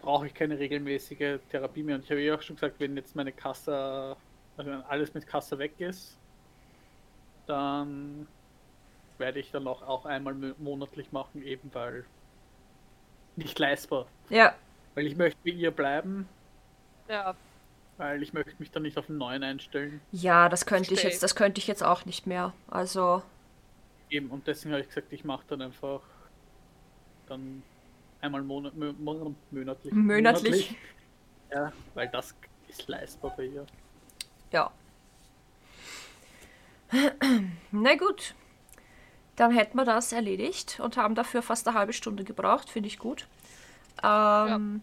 brauche ich keine regelmäßige Therapie mehr. Und ich habe ja auch schon gesagt, wenn jetzt meine Kasse, also wenn alles mit Kasse weg ist, dann werde ich dann auch, auch einmal mo- monatlich machen, eben weil nicht leistbar.
ja,
Weil ich möchte wie ihr bleiben,
Ja,
weil ich möchte mich dann nicht auf einen neuen einstellen.
ja, das könnte ich
Verstehe.
jetzt, das könnte ich jetzt auch nicht mehr. Also,
Eben, und deswegen habe ich gesagt, ich mache dann einfach dann einmal monat, mö, mon- monatlich.
Monatlich.
Ja, weil das ist leistbar bei ihr.
ja. Na gut. Dann hätten wir das erledigt und haben dafür fast eine halbe Stunde gebraucht. Finde ich gut. Ähm,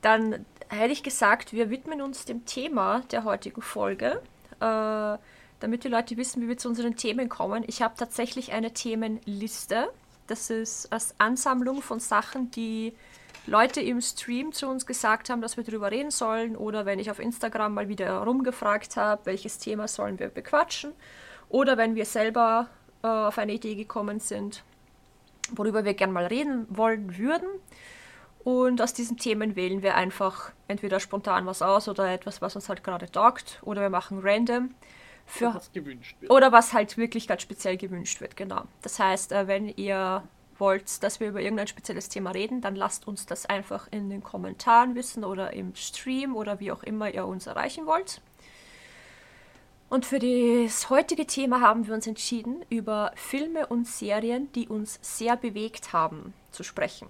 Dann hätte ich gesagt, wir widmen uns dem Thema der heutigen Folge. Äh, damit die Leute wissen, wie wir zu unseren Themen kommen. Ich habe tatsächlich eine Themenliste. Das ist als Ansammlung von Sachen, die Leute im Stream zu uns gesagt haben, dass wir darüber reden sollen. Oder wenn ich auf Instagram mal wieder rumgefragt habe, welches Thema sollen wir bequatschen. Oder wenn wir selber äh, auf eine Idee gekommen sind, worüber wir gerne mal reden wollen würden. Und aus diesen Themen wählen wir einfach entweder spontan was aus oder etwas, was uns halt gerade taugt. Oder wir machen random. Für,
was gewünscht wird.
oder was halt wirklich ganz speziell gewünscht wird, genau. Das heißt, äh, wenn ihr wollt, dass wir über irgendein spezielles Thema reden, dann lasst uns das einfach in den Kommentaren wissen oder im Stream oder wie auch immer ihr uns erreichen wollt. Und für das heutige Thema haben wir uns entschieden, über Filme und Serien, die uns sehr bewegt haben, zu sprechen.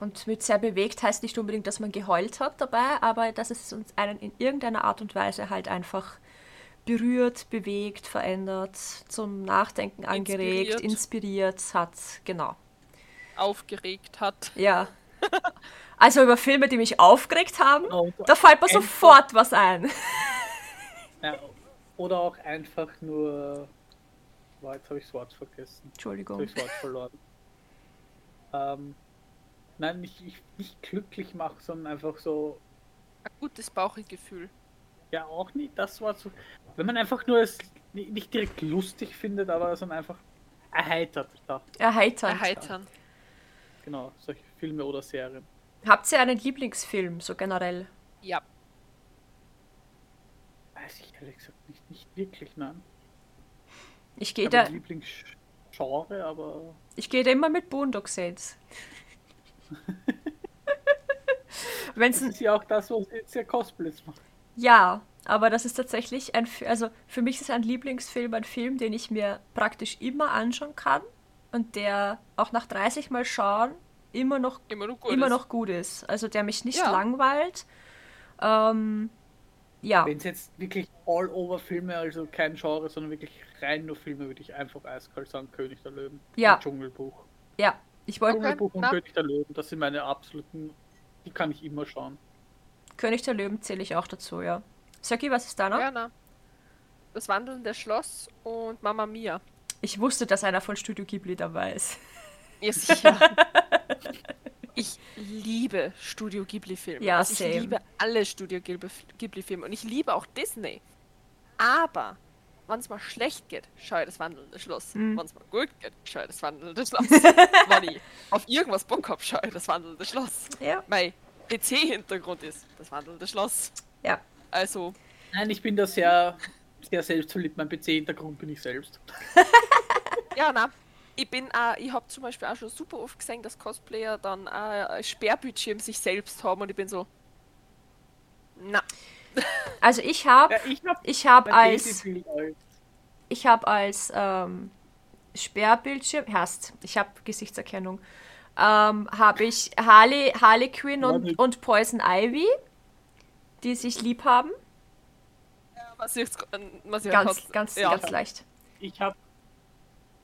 Und mit sehr bewegt heißt nicht unbedingt, dass man geheult hat dabei, aber dass es uns einen in irgendeiner Art und Weise halt einfach berührt, bewegt, verändert, zum Nachdenken angeregt,
Inspiriert.
inspiriert hat. Genau.
aufgeregt hat.
Ja. Also über Filme, die mich aufgeregt haben,
Oder
da fällt mir sofort was ein.
Ja, oder auch einfach nur. Boah, jetzt habe ich das Wort vergessen. Jetzt habe
Entschuldigung.
ich das Wort verloren. Ähm, nein, nicht, nicht, nicht glücklich machen, sondern einfach so.
Ein gutes Bauchgefühl.
Ja, auch nicht das Wort so. Wenn man einfach nur es ni- nicht direkt lustig findet, aber sondern einfach erheitert. Da,
Erheitern.
Erheitern.
genau, solche Filme oder Serien.
Habt ihr einen Lieblingsfilm, so generell?
Ja.
Weiß ich ehrlich gesagt nicht, nicht wirklich, nein.
Ich gehe da,
Lieblingsgenre, aber
ich gehe da immer mit Boondock Saints. Wenn's
das ist ja auch das, was jetzt ja Cosplays macht.
Ja, aber das ist tatsächlich ein, also für mich ist ein Lieblingsfilm ein Film, den ich mir praktisch immer anschauen kann und der auch nach 30 Mal schauen immer noch
Immer noch gut.
immer
ist.
noch gut ist. Also der mich nicht
Ja.
langweilt. Ähm, ja,
Wenn es jetzt wirklich All-Over-Filme, also kein Genre, sondern wirklich rein nur Filme, würde ich einfach eiskalt sagen, König der Löwen.
Ja.
Und Dschungelbuch.
ja. Ich wollte
Dschungelbuch und
na.
König der Löwen, das sind meine absoluten, die kann ich immer schauen.
König der Löwen zähle ich auch dazu, ja. Saki, was ist da noch?
Na. Das wandelnde Schloss und Mama Mia.
Ich wusste, dass einer von Studio Ghibli dabei ist.
Ja, sicher. ich liebe Studio Ghibli-Filme.
Ja,
Also
same.
Ich liebe alle Studio Ghibli- Ghibli-Filme und ich liebe auch Disney. Aber, wenn es mal schlecht geht, schau ich das wandelnde Schloss.
Mhm.
Wenn es mal gut geht, schau ich das wandelnde Schloss. wenn ich auf irgendwas Bock hab, schau ich das wandelnde Schloss.
Ja.
Mein PC-Hintergrund ist das wandelnde Schloss.
Ja.
Also,
Nein, ich bin da sehr, sehr selbstverliebt. Mein PC-Hintergrund bin ich selbst.
Ja, na. Ich bin auch, ich habe zum Beispiel auch schon super oft gesehen, dass Cosplayer dann auch ein Sperrbildschirm sich selbst haben und ich bin so. Na,
Also ich habe
Ja, ich habe
ich hab als ich habe als ähm, Sperrbildschirm, hast, ich habe Gesichtserkennung, ähm, habe ich Harley, Harley Quinn
Ja,
und, und Poison Ivy, die sich lieb haben.
was ich jetzt, was ich
Ganz,
jetzt-
ganz,
ja.
ganz leicht.
Ich habe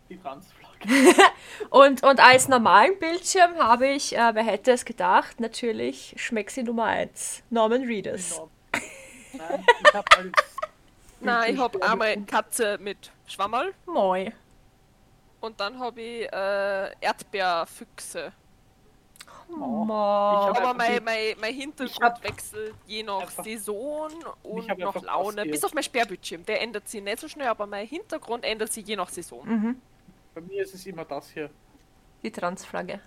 die Transflagge.
Und, und als normalen Bildschirm habe ich, äh, wer hätte es gedacht, natürlich Schmecksi Nummer 1, Norman Reedus.
Nein, ich habe als
Nein, ich habe einmal Katze mit Schwammerl
Moi.
Und dann habe ich äh, Erdbeerfüchse.
Oh.
Aber mein, mein, mein Hintergrund wechselt je nach
einfach-
Saison und nach Laune.
passiert.
Bis auf mein Sperrbildschirm. Der ändert sich nicht so schnell, aber mein Hintergrund ändert sich je nach Saison.
Mhm.
Bei mir ist es immer das hier.
Die Transflagge.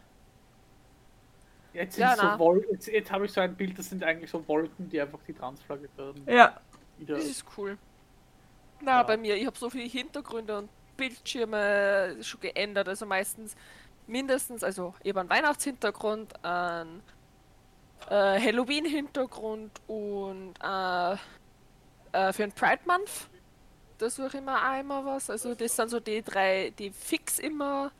Jetzt,
Ja,
so jetzt, jetzt habe ich so ein Bild, das sind eigentlich so Wolken, die einfach die Transflagge werden.
Ja.
Wieder.
Das ist cool. Na,
Ja.
bei mir, ich habe so viele Hintergründe und Bildschirme schon geändert. Also meistens mindestens, also eben einen Weihnachtshintergrund, einen äh, Halloween-Hintergrund und äh, äh, für den Pride Month. Da suche ich immer einmal was. Also das sind so die drei, die fix immer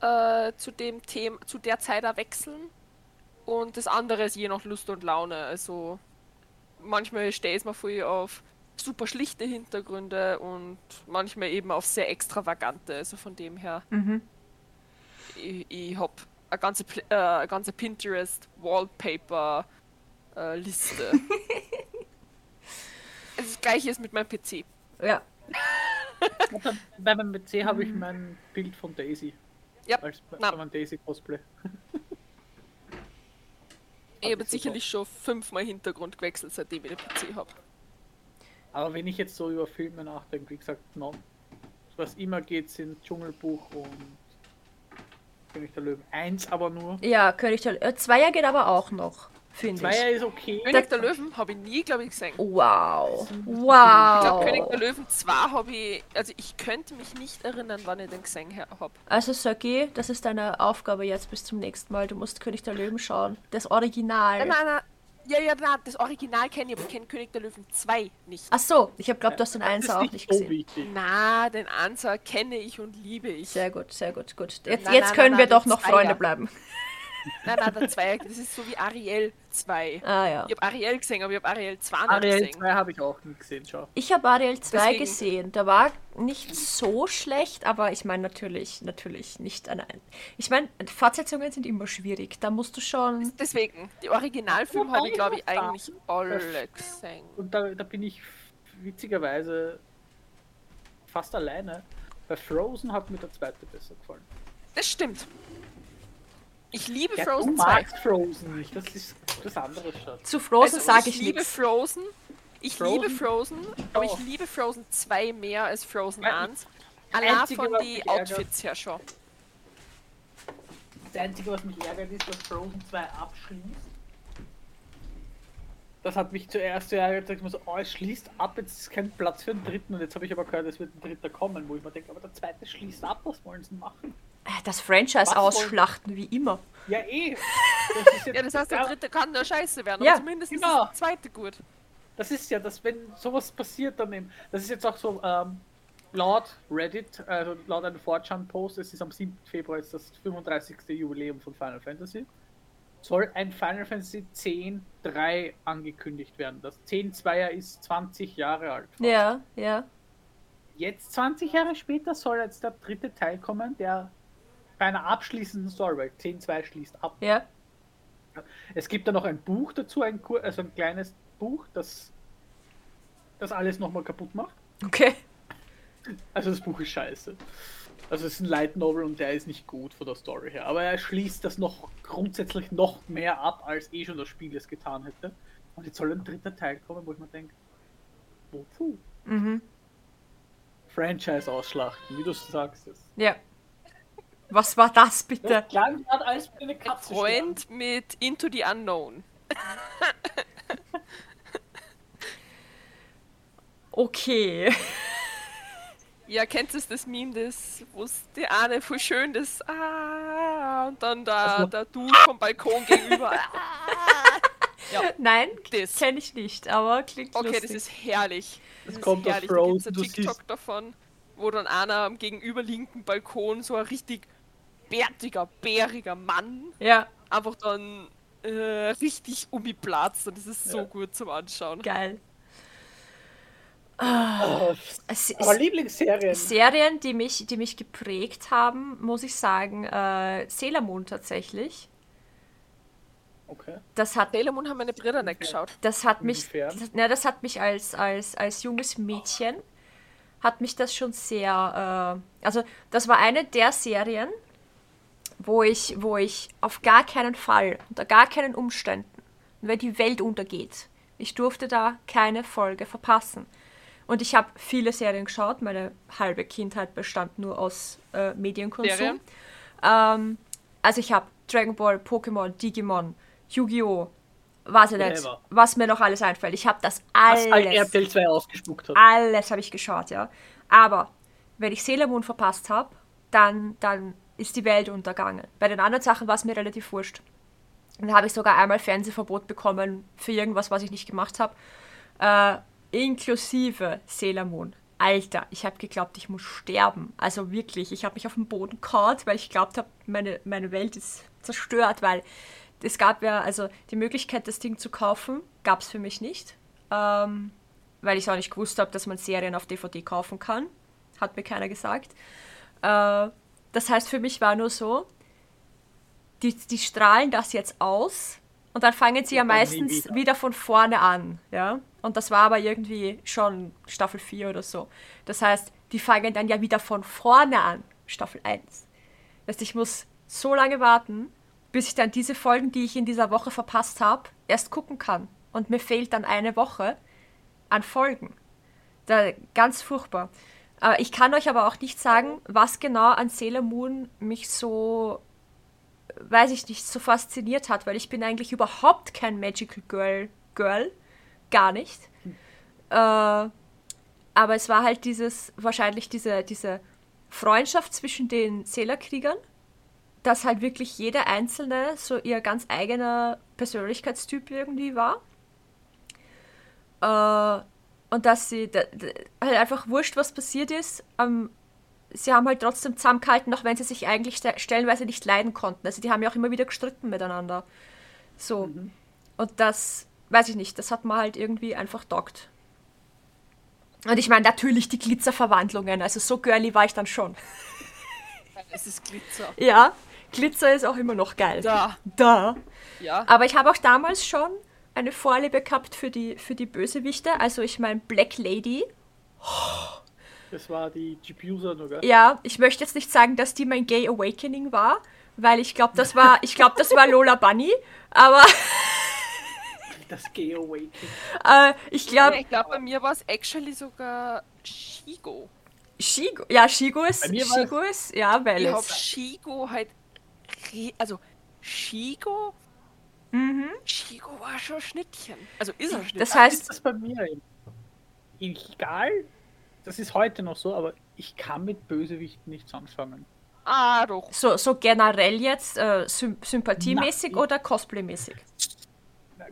äh, zu dem Thema, zu der Zeit auch wechseln. Und das andere ist je nach Lust und Laune. Also manchmal stehe ich mir voll auf super schlichte Hintergründe und manchmal eben auf sehr extravagante. Also von dem her,
Mhm.
ich, ich habe eine ganze, äh, eine ganze Pinterest Wallpaper äh, Liste. das gleiche ist mit meinem PC.
Ja.
Bei meinem PC habe ich mein Bild von Daisy.
Ja,
Als meinem Daisy-Cosplay.
Ich habe sicherlich schon fünfmal Hintergrund gewechselt, seitdem ich den PC habe.
Aber wenn ich jetzt so über Filme nachdenke, wie gesagt, no, was immer geht, sind Dschungelbuch und König der Löwen. Eins aber nur.
Ja, König der Löwen. Zweier geht aber auch noch, finde ich.
Zweier ist okay.
König der Löwen habe ich nie, glaube ich, gesehen.
Wow.
Ich glaube,
Wow.
König der Löwen 2 habe ich, also ich könnte mich nicht erinnern, wann ich den gesehen habe.
Also Saki, das ist deine Aufgabe jetzt bis zum nächsten Mal. Du musst König der Löwen schauen. Das Original.
Nein, nein, nein. Ja, ja, nein, das Original kenne ich, aber ich kenne König der Löwen 2 nicht.
Ach so, ich habe glaubt, du hast den
Das
Einser
ist
auch
nicht so
gesehen.
wichtig.
Na, den Answer kenne ich und liebe ich.
Sehr gut, sehr gut, gut. Jetzt,
Nein,
jetzt
nein,
können wir doch noch. Freunde bleiben.
Nein, nein, der Zweieck, das ist so wie Ariel 2.
Ah ja.
Ich habe Ariel gesehen, aber ich habe Ariel 2 nicht
Ariel
gesehen.
2 habe ich auch nie gesehen, schau.
Ich habe Ariel 2
Deswegen-
gesehen. Der war nicht so schlecht, aber ich meine natürlich, natürlich nicht an ein. Ich meine, Fortsetzungen sind immer schwierig. Da musst du schon.
Deswegen, die Originalfilme habe ich, glaube ich, eigentlich alle gesehen.
Und da, da bin ich witzigerweise fast alleine. Bei Frozen hat mir der zweite besser gefallen.
Das stimmt. Ich liebe
Ja,
Frozen
du
2.
magst Frozen nicht, das ist das andere Schatz.
Zu Frozen
Also,
sage ich
ich liebe
nichts.
Frozen. Ich
Frozen?
liebe Frozen, aber ich
Oh.
liebe Frozen 2 mehr als Frozen
Ja,
1. Allein von den Outfits her schon.
Das Einzige, was mich ärgert, ist, dass Frozen 2 abschließt. Das hat mich zuerst so ärgert, dass ich mir so, oh, es schließt ab, jetzt ist kein Platz für einen dritten und jetzt habe ich aber gehört, es wird ein dritter kommen, wo ich mir denke, aber der zweite schließt ab, was wollen sie machen?
Das Franchise
Was
ausschlachten wie immer.
Ja, eh. Das
Ja, das heißt, der dritte kann nur scheiße werden,
Ja,
aber zumindest
genau.
ist der zweite gut.
das ist ja, das, wenn sowas passiert, dann eben. Das ist jetzt auch so, ähm, laut Reddit, also laut einem 4chan-Post, es ist am 7. Februar jetzt das 35. Jubiläum von Final Fantasy, soll ein Final Fantasy 10 3 angekündigt werden. Das 10 2er ist 20 Jahre alt. fast.
Ja, ja.
Jetzt, 20 Jahre später, soll jetzt der dritte Teil kommen, der bei einer abschließenden Story, weil 10 2 schließt ab.
Ja.
Es gibt da noch ein Buch dazu, ein, kur- also ein kleines Buch, das das alles nochmal kaputt macht.
Okay.
Also das Buch ist scheiße. Also es ist ein Light Novel und der ist nicht gut von der Story her. Aber er schließt das noch grundsätzlich noch mehr ab, als eh schon das Spiel es getan hätte. Und jetzt soll ein dritter Teil kommen, wo ich mir denke, wozu?
Mhm.
Franchise ausschlachten, wie du sagst. Es
Ja. Was war das bitte?
Das klang gerade als eine Katze.
Freund mit Into the Unknown.
Okay.
Ja, kennt ihr das Meme, das, wo es die eine voll schön das ah, und dann der,
Also-
der Dude vom Balkon gegenüber. Ah,
Nein,
das.
kenne ich nicht, aber klingt
Okay,
lustig.
das ist herrlich. Das, ist
kommt aus
herrlich. Da gibt's ein TikTok davon, wo dann einer am gegenüberliegenden Balkon so ein richtig bärtiger, bäriger Mann
ja,
einfach dann äh, richtig umgeplatzt und das ist so
Ja.
gut zum Anschauen.
geil. Es,
Aber
es,
Lieblingsserien.
Serien, die mich, die mich geprägt haben, muss ich sagen, äh, Sailor Moon tatsächlich.
Okay.
Das hat,
Sailor Moon haben meine Brüder nicht geschaut.
das hat mich, das, na, das hat mich als, als, als junges Mädchen, hat mich das schon sehr, äh, also das war eine der Serien, wo ich, wo ich auf gar keinen Fall, unter gar keinen Umständen, wenn die Welt untergeht, ich durfte da keine Folge verpassen. Und ich habe viele Serien geschaut, meine halbe Kindheit bestand nur aus äh, Medienkonsum. Ähm, also ich habe Dragon Ball, Pokémon, Digimon, Yu-Gi-Oh! Weiß ich nicht, was mir noch alles einfällt. Ich habe das
Was
alles,
RTL 2 ausgespuckt hat.
alles habe ich geschaut, ja. Aber wenn ich Sailor Moon verpasst habe, dann, dann ist die Welt untergangen. Bei den anderen Sachen war es mir relativ wurscht. Dann habe ich sogar einmal Fernsehverbot bekommen für irgendwas, was ich nicht gemacht habe. Äh, inklusive Sailor Moon. Alter, ich habe geglaubt, ich muss sterben. Also wirklich, ich habe mich auf den Boden kaut, weil ich glaubt habe, meine, meine Welt ist zerstört, weil es gab ja, also die Möglichkeit, das Ding zu kaufen, gab es für mich nicht. Ähm, weil ich auch nicht gewusst habe, dass man Serien auf DVD kaufen kann. Hat mir keiner gesagt. Äh, das heißt, für mich war nur so, die, die strahlen das jetzt aus und dann fangen sie ja meistens
wieder.
wieder. von vorne an. Ja? Und das war aber irgendwie schon Staffel 4 oder so. Das heißt, die fangen dann ja wieder von vorne an, Staffel 1. Das heißt, ich muss so lange warten, bis ich dann diese Folgen, die ich in dieser Woche verpasst habe, erst gucken kann. Und mir fehlt dann eine Woche an Folgen. Da, ganz furchtbar. Äh, ich kann euch aber auch nicht sagen, was genau an Sailor Moon mich so, weiß ich nicht, so fasziniert hat, weil ich bin eigentlich überhaupt kein Magical Girl, Girl, gar nicht. Äh, aber es war halt dieses, wahrscheinlich diese, diese Freundschaft zwischen den Sailor-Kriegern, dass halt wirklich jeder Einzelne so ihr ganz eigener Persönlichkeitstyp irgendwie war. Äh, und dass sie da, da, halt einfach wurscht, was passiert ist, am sie haben halt trotzdem zusammengehalten, auch wenn sie sich eigentlich ste- stellenweise nicht leiden konnten. Also die haben ja auch immer wieder gestritten miteinander. So. Und das, weiß ich nicht, das hat man halt irgendwie einfach dockt. Und ich meine, natürlich die Glitzerverwandlungen, also so girly war ich dann schon.
Es ist Glitzer.
Ja, Glitzer ist auch immer noch geil.
Da.
Da.
Ja.
Aber ich habe auch damals schon eine Vorliebe gehabt für die, für die Bösewichte. Also ich meine, Black Lady.
Das war die nur, gell?
Ja, ich möchte jetzt nicht sagen, dass die mein Gay Awakening war, weil ich glaube, das war, ich glaube, das war Lola Bunny. Aber
Das Gay Awakening.
äh, ich
Ja,
glaube,
ich glaube, bei mir war es actually sogar Shigo.
Shigo, ja, Shigo ist,
Bei mir war's-
Shigo ist, ja, weil
Ich habe Shigo halt. Also, Shigo?
Mhm.
Shigo war schon ein Schnittchen. Also ist er ein Schnittchen.
das
ist
heißt,
das bei mir. Egal, das ist heute noch so, aber ich kann mit Bösewichten nichts anfangen.
ah, doch.
so, so generell jetzt äh, sym sympathiemäßig
Na,
oder cosplaymäßig?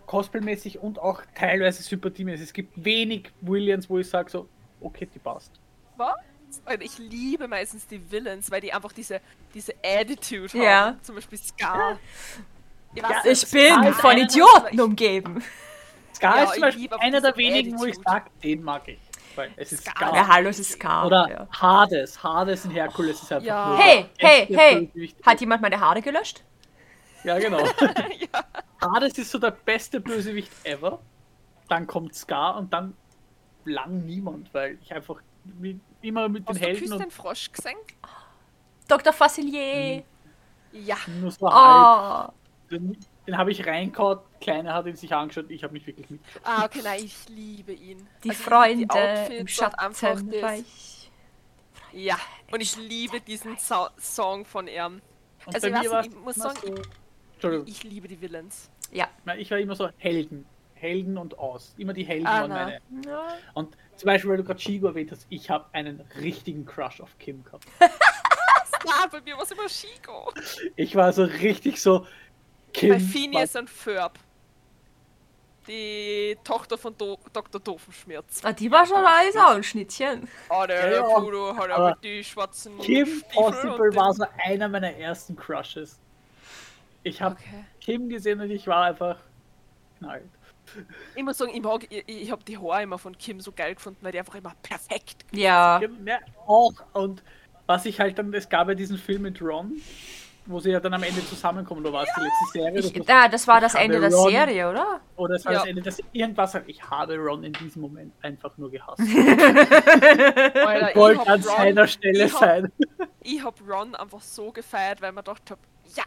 Cosplaymäßig und auch teilweise sympathiemäßig. Es gibt wenig Williams, wo ich sage so, okay, die passt.
Was? Weil ich liebe meistens die Villains, weil die einfach diese, diese Attitude haben.
Ja.
Zum Beispiel Scar.
Ja,
Ich bin von Idioten umgeben.
Scar
Ja,
ist zum Beispiel einer der wenigen, wo ich sage, den mag ich. Weil es ist
Scar.
Scar.
Ja, hallo, es ist Scar.
Oder
ja.
Hades. Hades in Herkules ist einfach
Ja.
Hey, hey,
beste
hey!
Bösewicht.
Hat jemand meine Haare gelöscht?
Ja, genau.
ja.
Hades ist so der beste Bösewicht ever. Dann kommt Scar und dann lang niemand, weil ich einfach mit, immer mit den
Hast du
Helden
Küss
und
den Frosch gesehen?
Dr. Facilier.
Ja.
nur so halb. Den, den habe ich reingehauen, Kleiner hat ihn sich angeschaut, ich habe mich wirklich mitgeschaut.
Ah, okay, nein, ich liebe ihn.
Die
Also,
Freunde
Outfits
im Schattenreich.
Ja, und ich liebe diesen so Song von ihm.
Und
Also, ich weiß muss sagen,
so, Entschuldigung,
Ich liebe die Villains.
Ja.
Ich war immer so Helden. Helden und aus. Immer die Helden
Ah,
waren meine.
Ja.
Und zum Beispiel, weil du gerade Shigo erwähnt hast, ich habe einen richtigen Crush auf Kim gehabt.
Ah, bei mir war es immer Chico.
Ich war so richtig so Kim.
Bei Phineas und Ferb. Die Tochter von Do Dr. Doofenschmerz.
Ah, die war schon alles auch ein Schnittchen.
Oh, der
Ja.
Pluto hat
Aber
die schwarzen
Kim
Stiefel
Possible war so einer meiner ersten Crushes. Ich habe
Okay.
Kim gesehen und ich war einfach knallt.
Ich muss sagen, ich, mag, ich, ich habe die Haare immer von Kim so geil gefunden, weil die einfach immer perfekt.
Ja.
Ja, auch. Und was ich halt dann, es gab ja diesen Film mit Ron, wo sie ja dann am Ende zusammenkommen, oder war es die letzte Serie?
Ich,
Das-
ah, das war das Ende
habe
der
Ron-
Serie, oder?
Oder es war
Ja.
das Ende, dass irgendwas hat. Ich habe Ron in diesem Moment einfach nur gehasst.
Alter,
Ich wollte an
Ron-
seiner Stelle
ich hab-
sein.
Ich hab Ron einfach so gefeiert, weil man gedacht hab, ja,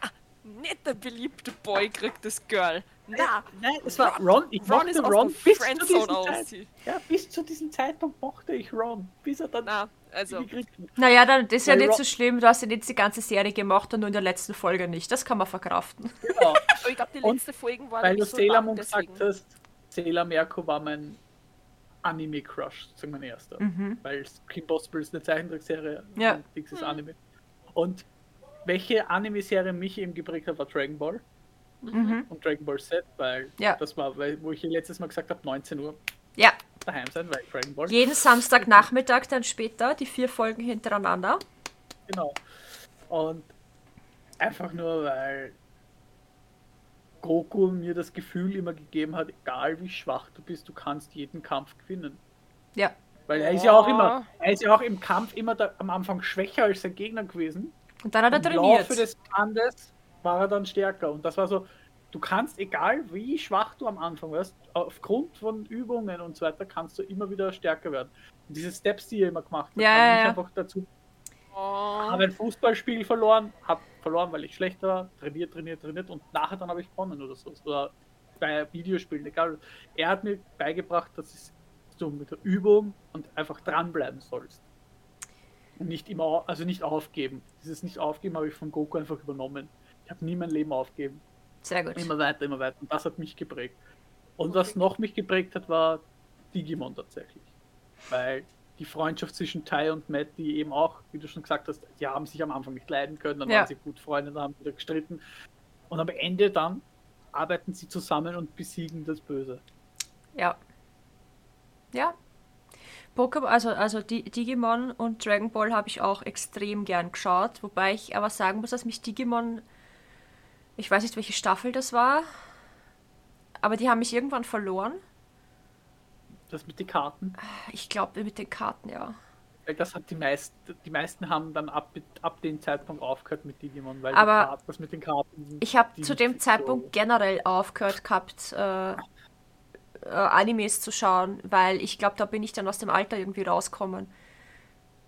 nicht der beliebte Boy kriegt das Girl. Na,
Nein, es war Ron. Ich
Ron
mochte Ron
der
bis zu,
Friendzone
diesem
aus.
Zeit, ja, bis zu diesem Zeitpunkt mochte ich Ron. Bis er dann
Na, also.
Naja, dann das ist ja nicht so schlimm. Du hast ja jetzt die ganze Serie gemacht und nur in der letzten Folge nicht. Das kann man verkraften.
Genau.
aber ich glaube, die
Und
letzte Folgen waren
Weil du
nicht so
Sailor Moon gesagt hast, Sailor Merko war mein Anime-Crush, sozusagen mein erster.
Mhm.
Weil Kim Possible ist eine Zeichentrickserie
Ja.
und Dix ist Anime. Und welche Anime-Serie mich eben geprägt hat, war Dragon Ball
Mhm.
und Dragon Ball Z, weil
Ja.
das war, weil, wo ich letztes Mal gesagt habe, 19 Uhr
Ja,
daheim sein, weil Dragon Ball.
jeden Samstagnachmittag dann später die vier Folgen hintereinander.
Genau. Und einfach nur, weil Goku mir das Gefühl immer gegeben hat, egal wie schwach du bist, du kannst jeden Kampf gewinnen.
Ja.
Weil er ist ja auch immer, er ist ja auch im Kampf immer da, am Anfang schwächer als sein Gegner gewesen.
Und dann hat er
Im
trainiert.
Laufe des Kampfes war er dann stärker. Und das war so, du kannst, egal wie schwach du am Anfang warst, aufgrund von Übungen und so weiter, kannst du immer wieder stärker werden. Und diese Steps, die er immer gemacht hat,
Ja,
haben
ja,
mich
ja.
einfach dazu
Oh,
habe ein Fußballspiel verloren, habe verloren, weil ich schlecht war, trainiert, trainiert, trainiert und nachher dann habe ich gewonnen oder so. Oder bei Videospielen, egal. Er hat mir beigebracht, dass es- du mit der Übung und einfach dranbleiben sollst. Und nicht immer, also nicht aufgeben. Dieses nicht aufgeben habe ich von Goku einfach übernommen. Ich habe nie mein Leben aufgegeben.
Sehr gut.
Immer weiter, immer weiter. Und das hat mich geprägt. Und was noch mich geprägt hat, war Digimon tatsächlich. Weil die Freundschaft zwischen Tai und Matt, die eben auch, wie du schon gesagt hast, die haben sich am Anfang nicht leiden können, dann
Ja.
waren sie gut Freunde, dann haben sie wieder gestritten. Und am Ende dann arbeiten sie zusammen und besiegen das Böse.
Ja. Ja. Pokémon, also, also Digimon und Dragon Ball habe ich auch extrem gern geschaut, wobei ich aber sagen muss, dass mich Digimon, ich weiß nicht, welche Staffel das war, aber die haben mich irgendwann verloren.
Das mit den Karten?
Ich glaube mit den Karten, ja.
Weil das hat die meisten, die meisten haben dann ab, ab dem Zeitpunkt aufgehört mit Digimon, weil
aber
Karten, das mit den Karten.
Ich habe zu dem Zeitpunkt so generell aufgehört gehabt, äh, äh, Animes zu schauen, weil ich glaube, da bin ich dann aus dem Alter irgendwie rausgekommen.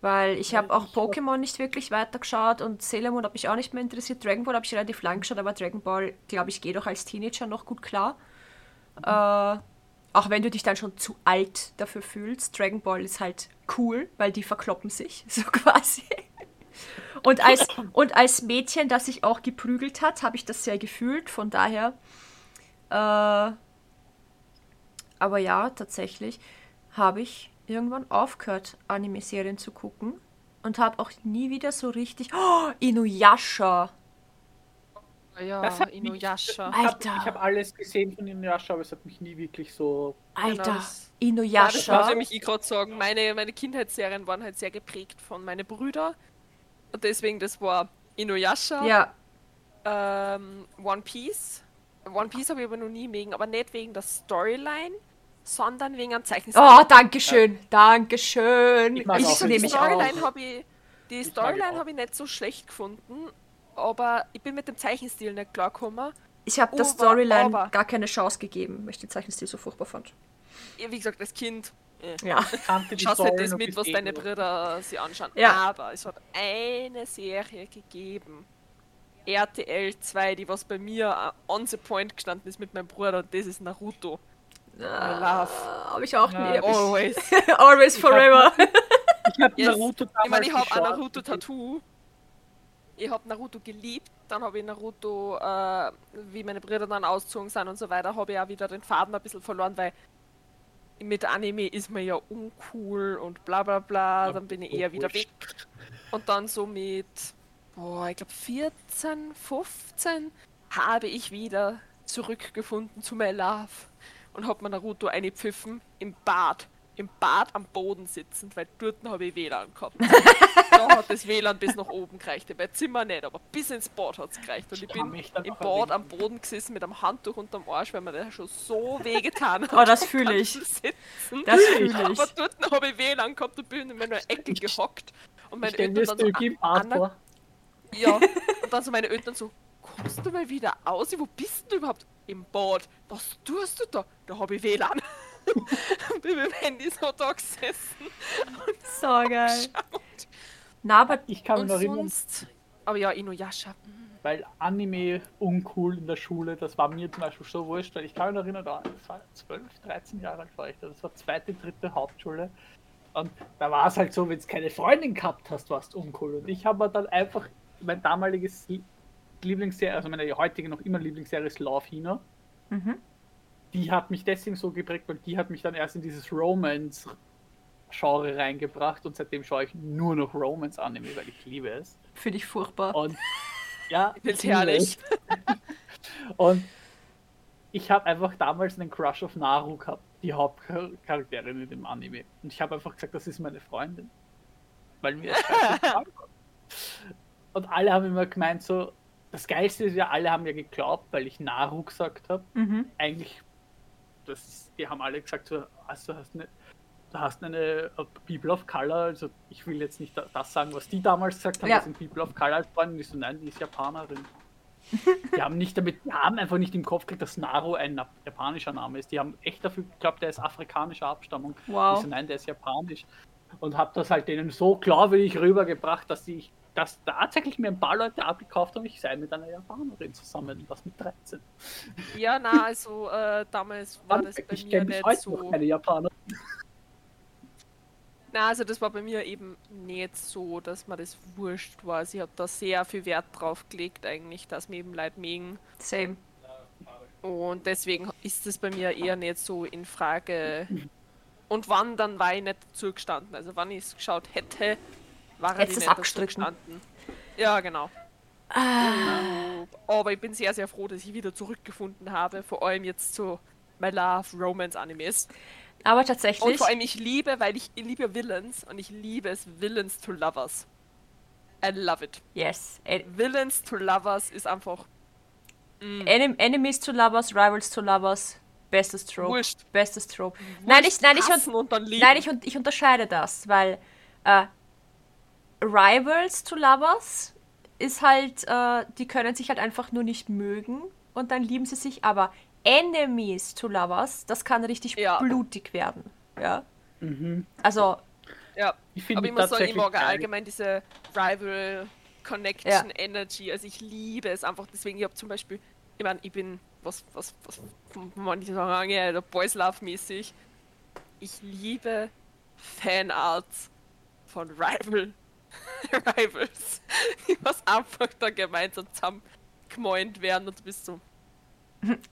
Weil ich habe auch Pokémon nicht wirklich weitergeschaut und Sailor Moon hat mich auch nicht mehr interessiert. Dragon Ball habe ich relativ lang geschaut, aber Dragon Ball, glaube ich, geht auch als Teenager noch gut klar. Mhm. Äh, auch wenn du dich dann schon zu alt dafür fühlst. Dragon Ball ist halt cool, weil die verkloppen sich, so quasi. Und als, und als Mädchen, das sich auch geprügelt hat, habe ich das sehr gefühlt. Von daher äh, aber ja, tatsächlich habe ich irgendwann aufgehört, Anime-Serien zu gucken und habe auch nie wieder so richtig. Oh, Inuyasha!
Ja,
das hat
Inuyasha.
Mich, Alter. Ich habe hab alles gesehen von Inuyasha, aber es hat mich nie wirklich so.
Alter, genau. Inuyasha. Ja,
das mich, ich gerade sagen, meine, meine Kindheitsserien waren halt sehr geprägt von meinen Brüdern. Und deswegen, das war Inuyasha.
Ja.
Ähm, One Piece. One Piece habe ich aber noch nie mögen, aber nicht wegen der Storyline, sondern wegen einem Zeichenstil.
Oh, danke schön, ja. danke schön.
Ich, ich so die Storyline habe ich, die Storyline habe ich nicht so schlecht gefunden, aber ich bin mit dem Zeichenstil nicht klargekommen.
Ich habe der Storyline aber, gar keine Chance gegeben, weil ich den Zeichenstil so furchtbar fand.
Ja, wie gesagt, als Kind.
Äh, ja.
Schaust halt das mit, was deine Brüder sich anschauen. Ja. Aber es hat eine Serie gegeben. RTL 2, die was bei mir on the point gestanden ist mit meinem Bruder, und das ist Naruto.
Ah, Habe ich auch nie.
Always.
always forever.
Ich habe yes. Naruto
Ich meine, ich habe ein Naruto-Tattoo. Ich habe Naruto geliebt, dann habe ich Naruto, äh, wie meine Brüder dann ausgezogen sind und so weiter, habe ich auch wieder den Faden ein bisschen verloren, weil mit Anime ist man ja uncool und bla bla bla, dann bin ich eher wieder weg. Und dann so mit, boah, ich glaube 14, 15 habe ich wieder zurückgefunden zu My Love und habe mir Naruto eingepfiffen im Bad. Im Bad am Boden sitzend, weil dort habe ich WLAN gehabt. da hat das WLAN bis nach oben gereicht. Bei Zimmer nicht, aber bis ins Bad hat es gereicht. Und ich bin im Bad am Boden gesessen mit einem Handtuch unterm Arsch, weil mir das schon so wehgetan hat.
Oh, das fühle ich. Das fühle ich.
Aber dort habe ich WLAN gehabt und bin in meiner Ecke gehockt. Und meine Eltern dann
so
Ja, und dann so meine Eltern so, kommst du mal wieder aus? Wo bist du überhaupt? Im Bad. Was tust du da? Da habe ich WLAN. bin mit dem Handy so da gesessen.
so geil. Na, aber
ich kann mich noch
erinnern. Aber ja, Inuyasha.
Weil Anime uncool in der Schule, das war mir zum Beispiel so wurscht, weil ich kann mich noch erinnern, das war 12, 13 Jahre alt war ich, das war zweite, dritte Hauptschule. Und da war es halt so, wenn du keine Freundin gehabt hast, warst du uncool. Und ich habe dann einfach mein damaliges Lieblingsserie, also meine heutige noch immer Lieblingsserie ist Love Hina. Mhm. Die hat mich deswegen so geprägt, weil die hat mich dann erst in dieses Romance-Genre reingebracht und seitdem schaue ich nur noch Romance-Anime, weil ich liebe es.
Finde ich furchtbar.
Und ja,
ist herrlich.
und ich habe einfach damals einen Crush auf Naru gehabt, die Hauptcharakterin in dem Anime. Und ich habe einfach gesagt, das ist meine Freundin. Weil mir das Und alle haben immer gemeint, so, das Geilste ist ja, alle haben ja geglaubt, weil ich Naru gesagt habe. Mhm. Eigentlich, das, die haben alle gesagt, so, also hast eine, du hast eine People of Color, also ich will jetzt nicht das sagen, was die damals gesagt haben, ja. dass ein People of Color als Freundin ist, so, nein, die ist Japanerin. die haben nicht damit, die haben einfach nicht im Kopf gekriegt, dass Naru ein japanischer Name ist. Die haben echt dafür geglaubt, der ist afrikanischer Abstammung.
Wow.
Ich so, nein, der ist japanisch. Und habe das halt denen so glaubwürdig rübergebracht, dass ich dass tatsächlich mir ein paar Leute abgekauft haben, ich sei mit einer Japanerin zusammen, was mit 13.
Ja, na, also äh, damals war das bei ich mir nicht heute so.
Noch keine Japaner.
Na, also das war bei mir eben nicht so, dass man das wurscht war. Sie hat da sehr viel Wert drauf gelegt, eigentlich, dass mir eben Leute mögen.
Same.
Und deswegen ist es bei mir eher nicht so in Frage. Und wann, dann war ich nicht zugestanden. Also wann ich es geschaut hätte, war
Jetzt abgestritten.
Ja, genau. Ah. Aber ich bin sehr, sehr froh, dass ich wieder zurückgefunden habe. Vor allem jetzt zu My Love Romance Animes.
Aber
Und
tatsächlich,
vor allem ich liebe, weil ich liebe Villains und ich liebe es, Villains to Lovers. I love it.
yes. En
Villains to Lovers ist einfach
Enem Enemies to Lovers, Rivals to Lovers, bestes Trope.
Wurscht.
Bestes Trope. Nein, ich, nein, ich,
und
nein ich, ich unterscheide das, weil äh, Rivals to Lovers ist halt, äh, die können sich halt einfach nur nicht mögen und dann lieben sie sich, aber Enemies to Lovers, das kann richtig
Ja.
blutig werden. Ja.
Mhm.
Also,
ja.
Ich finde
Aber ich muss sagen, ich mag allgemein diese Rival Connection Energy. Also ich liebe es einfach. Deswegen, ich habe zum Beispiel, ich meine, ich bin was, was, was, manche sagen, ja, der Boys Love mäßig. Ich liebe Fanarts von Rival Rivals, die was einfach da gemeinsam zusammen gemeint werden und du bist so,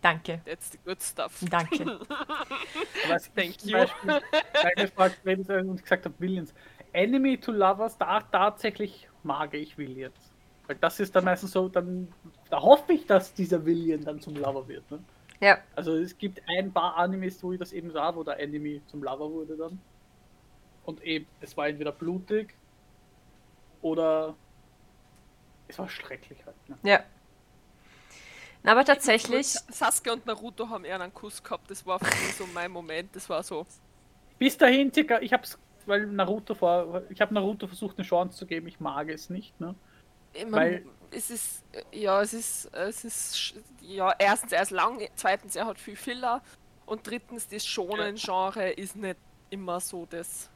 danke.
that's the good stuff.
Danke.
Was ich
Thank you.
Beispiel habe und gesagt habe, Williams. Enemy to Lovers, da tatsächlich mag ich Williams. Weil das ist dann meistens so, dann da hoffe ich, dass dieser William dann zum Lover wird. Ne?
Ja.
Also es gibt ein paar Animes, wo ich das eben sah, wo der Enemy zum Lover wurde dann. Und eben, es war entweder blutig oder es war schrecklich halt. Ne?
Ja. Na, aber tatsächlich,
Sasuke und Naruto haben eher einen Kuss gehabt. Das war für mich so mein Moment. Das war so.
Bis dahin circa, ich hab's, weil Naruto vor, ich habe Naruto versucht eine Chance zu geben, ich mag es nicht, ne?
Man,
Weil-
es ist, ja, es ist, es ist, ja, erstens, er ist lang, zweitens, er hat viel Filler und drittens, das Shonen-Genre ist nicht immer so das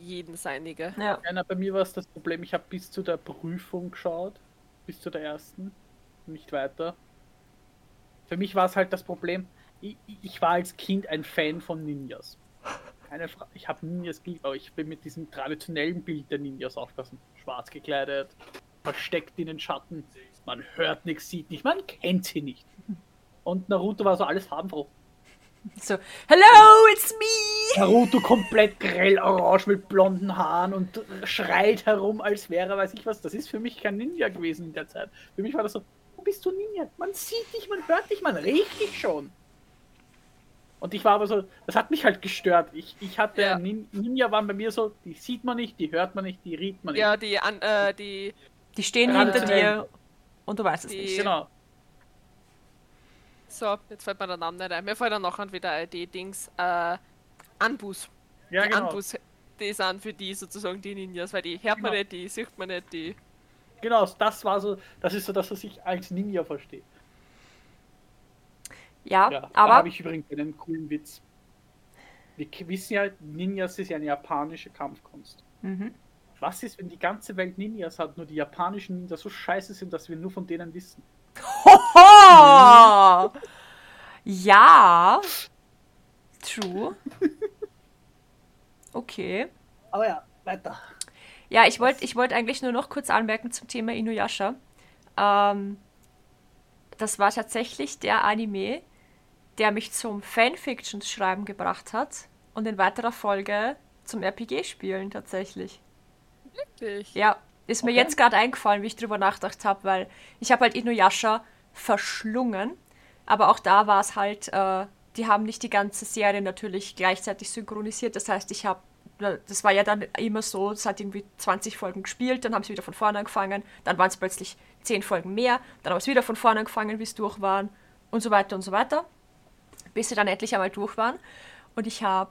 jeden seinige.
ja.
Ja, bei mir war es das Problem, ich habe bis zu der Prüfung geschaut, bis zu der ersten, nicht weiter. Für mich war es halt das Problem, ich, ich war als Kind ein Fan von Ninjas. Keine Fra ich habe Ninjas geliebt, aber ich bin mit diesem traditionellen Bild der Ninjas aufgewachsen. Schwarz gekleidet, versteckt in den Schatten, man hört nichts, sieht nicht, man kennt sie nicht. Und Naruto war so alles farbenfroh.
So, hello, it's me!
Naruto komplett grell orange mit blonden Haaren und schreit herum, als wäre, weiß ich was. Das ist für mich kein Ninja gewesen in der Zeit. Für mich war das so, wo bist du Ninja? Man sieht dich, man hört dich, man riecht dich schon. Und ich war aber so, das hat mich halt gestört. Ich, ich hatte,
Ja.
Nin Ninja waren bei mir so, die sieht man nicht, die hört man nicht, die riecht man nicht.
Ja, die, an, äh, die,
Die stehen hinter dir und du weißt es
Die-
nicht.
Genau.
So, jetzt fällt mir der Name nicht ein. Mir fällt dann nachher wieder die Dings, äh, Anbus.
Ja,
die
genau.
Anbus, die sind für die sozusagen die Ninjas, weil die hört man
Genau.
nicht, die sieht man nicht, die.
Genau, das war so, das ist so das, was ich als Ninja verstehe.
Ja,
Ja, da
aber
habe ich übrigens einen coolen Witz. Wir wissen ja, Ninjas ist ja eine japanische Kampfkunst.
Mhm.
Was ist, wenn die ganze Welt Ninjas hat, nur die japanischen Ninjas so scheiße sind, dass wir nur von denen wissen?
Hoho! Ja. True. Okay.
Aber ja, weiter.
Ja, ich wollte ich wollt eigentlich nur noch kurz anmerken zum Thema Inuyasha. Ähm, das war tatsächlich der Anime, der mich zum Fanfiction-Schreiben gebracht hat und in weiterer Folge zum RPG-Spielen tatsächlich.
Wirklich.
Ja, ist mir
Okay.
jetzt gerade eingefallen, wie ich drüber nachgedacht habe, weil ich habe halt Inuyasha verschlungen, aber auch da war es halt, äh, die haben nicht die ganze Serie natürlich gleichzeitig synchronisiert. Das heißt, ich habe, das war ja dann immer so, es hat irgendwie 20 Folgen gespielt, dann haben sie wieder von vorne angefangen, dann waren es plötzlich 10 Folgen mehr, dann haben sie wieder von vorne angefangen, bis durch waren und so weiter und so weiter, bis sie dann endlich einmal durch waren. Und ich habe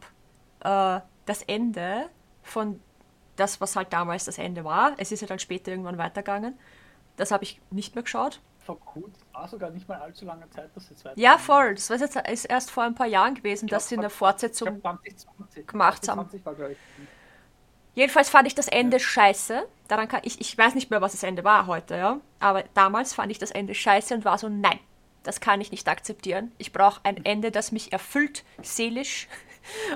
äh, das Ende von das, was halt damals das Ende war. Es ist ja dann später irgendwann weitergegangen. Das habe ich nicht mehr geschaut.
Vor gut, war sogar nicht mal allzu lange Zeit, dass jetzt weiter.
Ja, voll. Das war jetzt ist erst vor ein paar Jahren gewesen, dass sie eine Fortsetzung.
glaube 2020.
gemacht haben.
2020 war, glaub ich.
Jedenfalls fand ich das Ende scheiße. Daran kann ich, ich weiß nicht mehr, was das Ende war heute, ja. Aber damals fand ich das Ende scheiße und war so, nein, das kann ich nicht akzeptieren. Ich brauche ein Ende, das mich erfüllt, seelisch.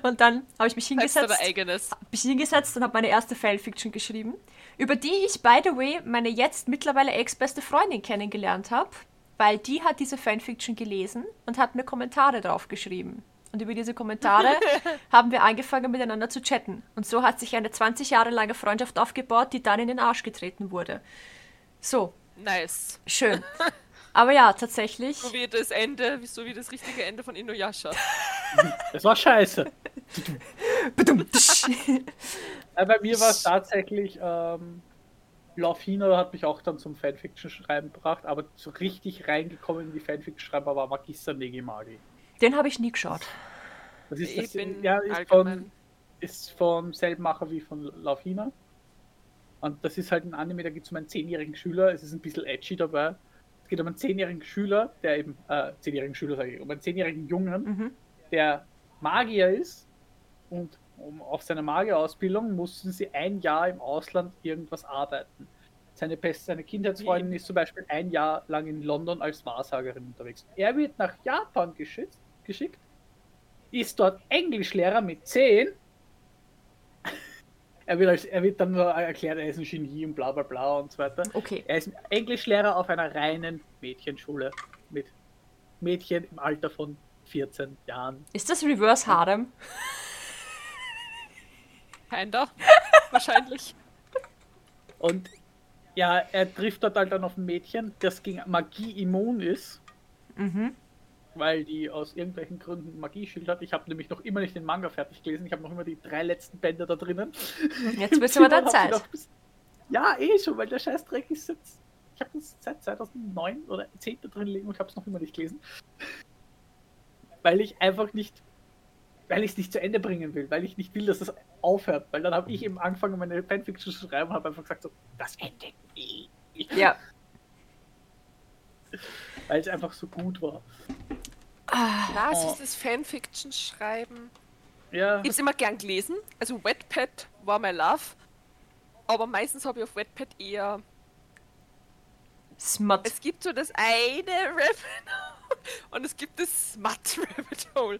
Und dann habe ich mich hingesetzt.
eigenes.
mich hingesetzt und habe meine erste Fanfiction geschrieben, über die ich, by the way, meine jetzt mittlerweile ex-beste Freundin kennengelernt habe, weil die hat diese Fanfiction gelesen und hat mir Kommentare drauf geschrieben. Und über diese Kommentare haben wir angefangen miteinander zu chatten. Und so hat sich eine 20 Jahre lange Freundschaft aufgebaut, die dann in den Arsch getreten wurde. So,
Nice.
schön. Aber ja, tatsächlich.
So wie das Ende, so wie das richtige Ende von Inuyasha.
Das war scheiße. Bei mir war es tatsächlich, ähm, Laufino hat mich auch dann zum Fanfiction-Schreiben gebracht, aber so richtig reingekommen in die Fanfiction-Schreiber war Magister Negimagi.
Den habe ich nie geschaut.
Das ist, das, ja, ist, von, ist vom selben Macher wie von Laufina. Und das ist halt ein Anime, da geht es um einen zehnjährigen Schüler. Es ist ein bisschen edgy dabei. Es geht um einen zehnjährigen Schüler, der eben, äh, zehnjährigen Schüler sage ich, um einen zehnjährigen Jungen,
Mhm.
der Magier ist und um, auf seiner Magierausbildung mussten sie ein Jahr im Ausland irgendwas arbeiten. Seine, beste, seine Kindheitsfreundin ist zum Beispiel ein Jahr lang in London als Wahrsagerin unterwegs. Er wird nach Japan geschickt, geschickt ist dort Englischlehrer mit 10. Er wird, als, er wird dann nur erklärt, er ist ein Genie und bla bla bla und so weiter.
Okay.
Er ist Englischlehrer auf einer reinen Mädchenschule mit Mädchen im Alter von 14 Jahren.
Ist das Reverse Harem?
Keiner. Wahrscheinlich.
Und ja, er trifft dort halt dann auf ein Mädchen, das gegen Magie immun ist,
Mhm.
Weil die aus irgendwelchen Gründen Magieschild hat. Ich habe nämlich noch immer nicht den Manga fertig gelesen. Ich habe noch immer die drei letzten Bände da drinnen.
Jetzt aber der
hat sie
Zeit.
noch Ja, eh schon, weil der Scheißdreck ist jetzt. Ich habe das seit 2009 oder 10 da drin liegen und habe es noch immer nicht gelesen. Weil ich einfach nicht. Weil ich es nicht zu Ende bringen will, weil ich nicht will, dass es aufhört. Weil dann habe ich eben angefangen, meine Fanfiction zu schreiben und habe einfach gesagt, so, das endet nie.
Ja.
Weil es einfach so gut war.
Na, es
Oh.
ist das Fanfiction schreiben.
Ja,
Ich hab's immer gern gelesen. Also Wetpad war mein Love. Aber meistens habe ich auf Wetpad eher.
Smut.
Es gibt so das eine Rabbit Hole und es gibt das Smut Rabbit Hole.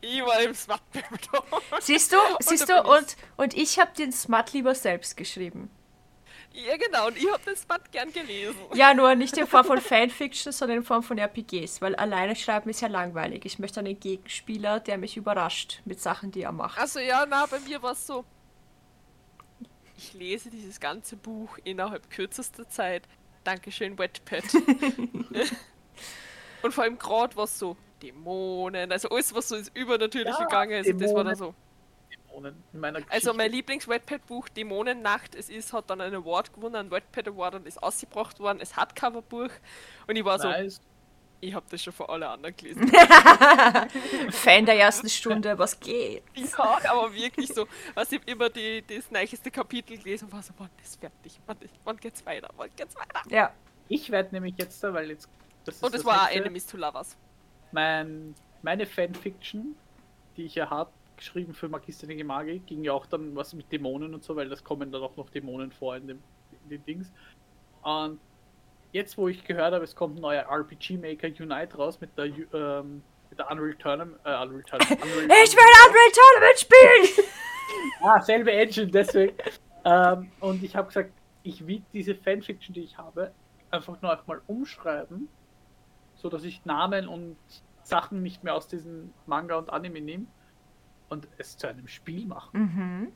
Ich war im Smut Rabbit Hole.
Siehst du, siehst
da
du, und, und ich habe den Smut lieber selbst geschrieben.
Ja, genau. Und ich habe das Smut gern gelesen.
Ja, nur nicht in Form von Fanfiction, sondern in Form von RPGs, weil alleine schreiben ist ja langweilig. Ich möchte einen Gegenspieler, der mich überrascht mit Sachen, die er macht.
Also ja, na, bei mir war es so. Ich lese dieses ganze Buch innerhalb kürzester Zeit. Dankeschön, Wetpad. Und vor allem gerade was so Dämonen, also alles, was so ins Übernatürliche
Ja,
gegangen ist, das war dann so.
Dämonen in meiner Geschichte.
Also mein Lieblings-Wetpad-Buch, Dämonennacht, es ist, hat dann einen Award gewonnen, einen Wetpad Award und ist ausgebracht worden, es hat Coverbuch und ich war so,
nice.
ich habe das schon vor alle anderen gelesen.
Fan der ersten Stunde, was geht?
Ja, aber wirklich so, was ich hab immer die, das neueste Kapitel gelesen und war so, wann ist fertig, wann, ist, wann geht's weiter, wann geht's weiter?
Ja.
Ich werde nämlich jetzt da, weil jetzt. Das ist
Und es
das
war auch. Enemies to Lovers.
mein, meine Fanfiction, die ich ja habe, geschrieben für Magister Negimagi, ging ja auch dann was mit Dämonen und so, weil das kommen dann auch noch Dämonen vor in dem, in den Dings. Und jetzt, wo ich gehört habe, es kommt ein neuer RPG Maker Unite raus mit der, ähm, mit der Unreal Tournament. Äh, Unreal Tournament. Unreal
Ich will Unreal Tournament spielen!
Ah, selbe Engine, deswegen. ähm, und ich habe gesagt, ich will diese Fanfiction, die ich habe, einfach nur mal umschreiben, so dass ich Namen und Sachen nicht mehr aus diesem Manga und Anime nehme und es zu einem Spiel machen,
Mhm.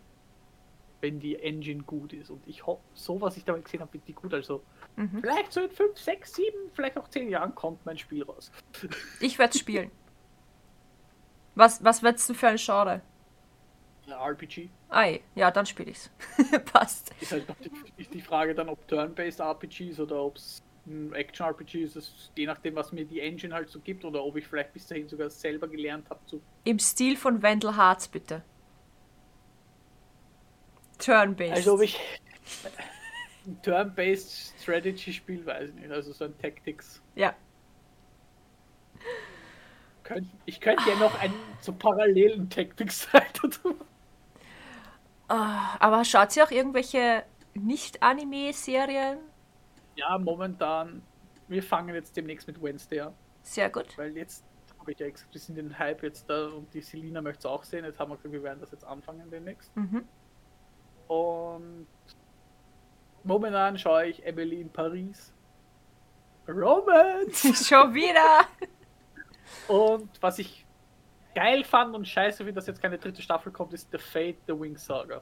wenn die Engine gut ist. Und ich hoffe, so was ich dabei gesehen habe, wird die gut. Also
Mhm.
vielleicht so in 5, 6, 7, vielleicht auch 10 Jahren kommt mein Spiel raus.
Ich werde spielen. Was, was wird's denn für ein Genre?
RPG
Ei, ja, dann spiele ich's. Passt.
ist halt noch die, ist die Frage dann, ob Turn-Based RPGs oder ob es ein Action-RPG ist, das ist je nachdem, was mir die Engine halt so gibt oder ob ich vielleicht bis dahin sogar selber gelernt habe zu.
Im Stil von Wendell Harz, bitte. Turn-based.
Also ob ich ein Turn-Based Strategy-Spiel, weiß ich nicht, also so ein Tactics.
Ja.
Ich könnte ja noch einen so parallelen Tactics-Seite tun.
Ah, aber schaut sie auch irgendwelche Nicht-Anime-Serien?
Ja, momentan, wir fangen jetzt demnächst mit Wednesday an,
Sehr gut.
weil jetzt habe ich ja gesagt, wir sind den Hype jetzt da und die Selina möchte es auch sehen. Jetzt haben wir gesagt, wir werden das jetzt anfangen demnächst.
Mhm.
Und momentan schaue ich Emily in Paris. Romance!
Schon wieder.
Und was ich geil fand und scheiße finde, dass jetzt keine dritte Staffel kommt, ist The Fate, The Wing Saga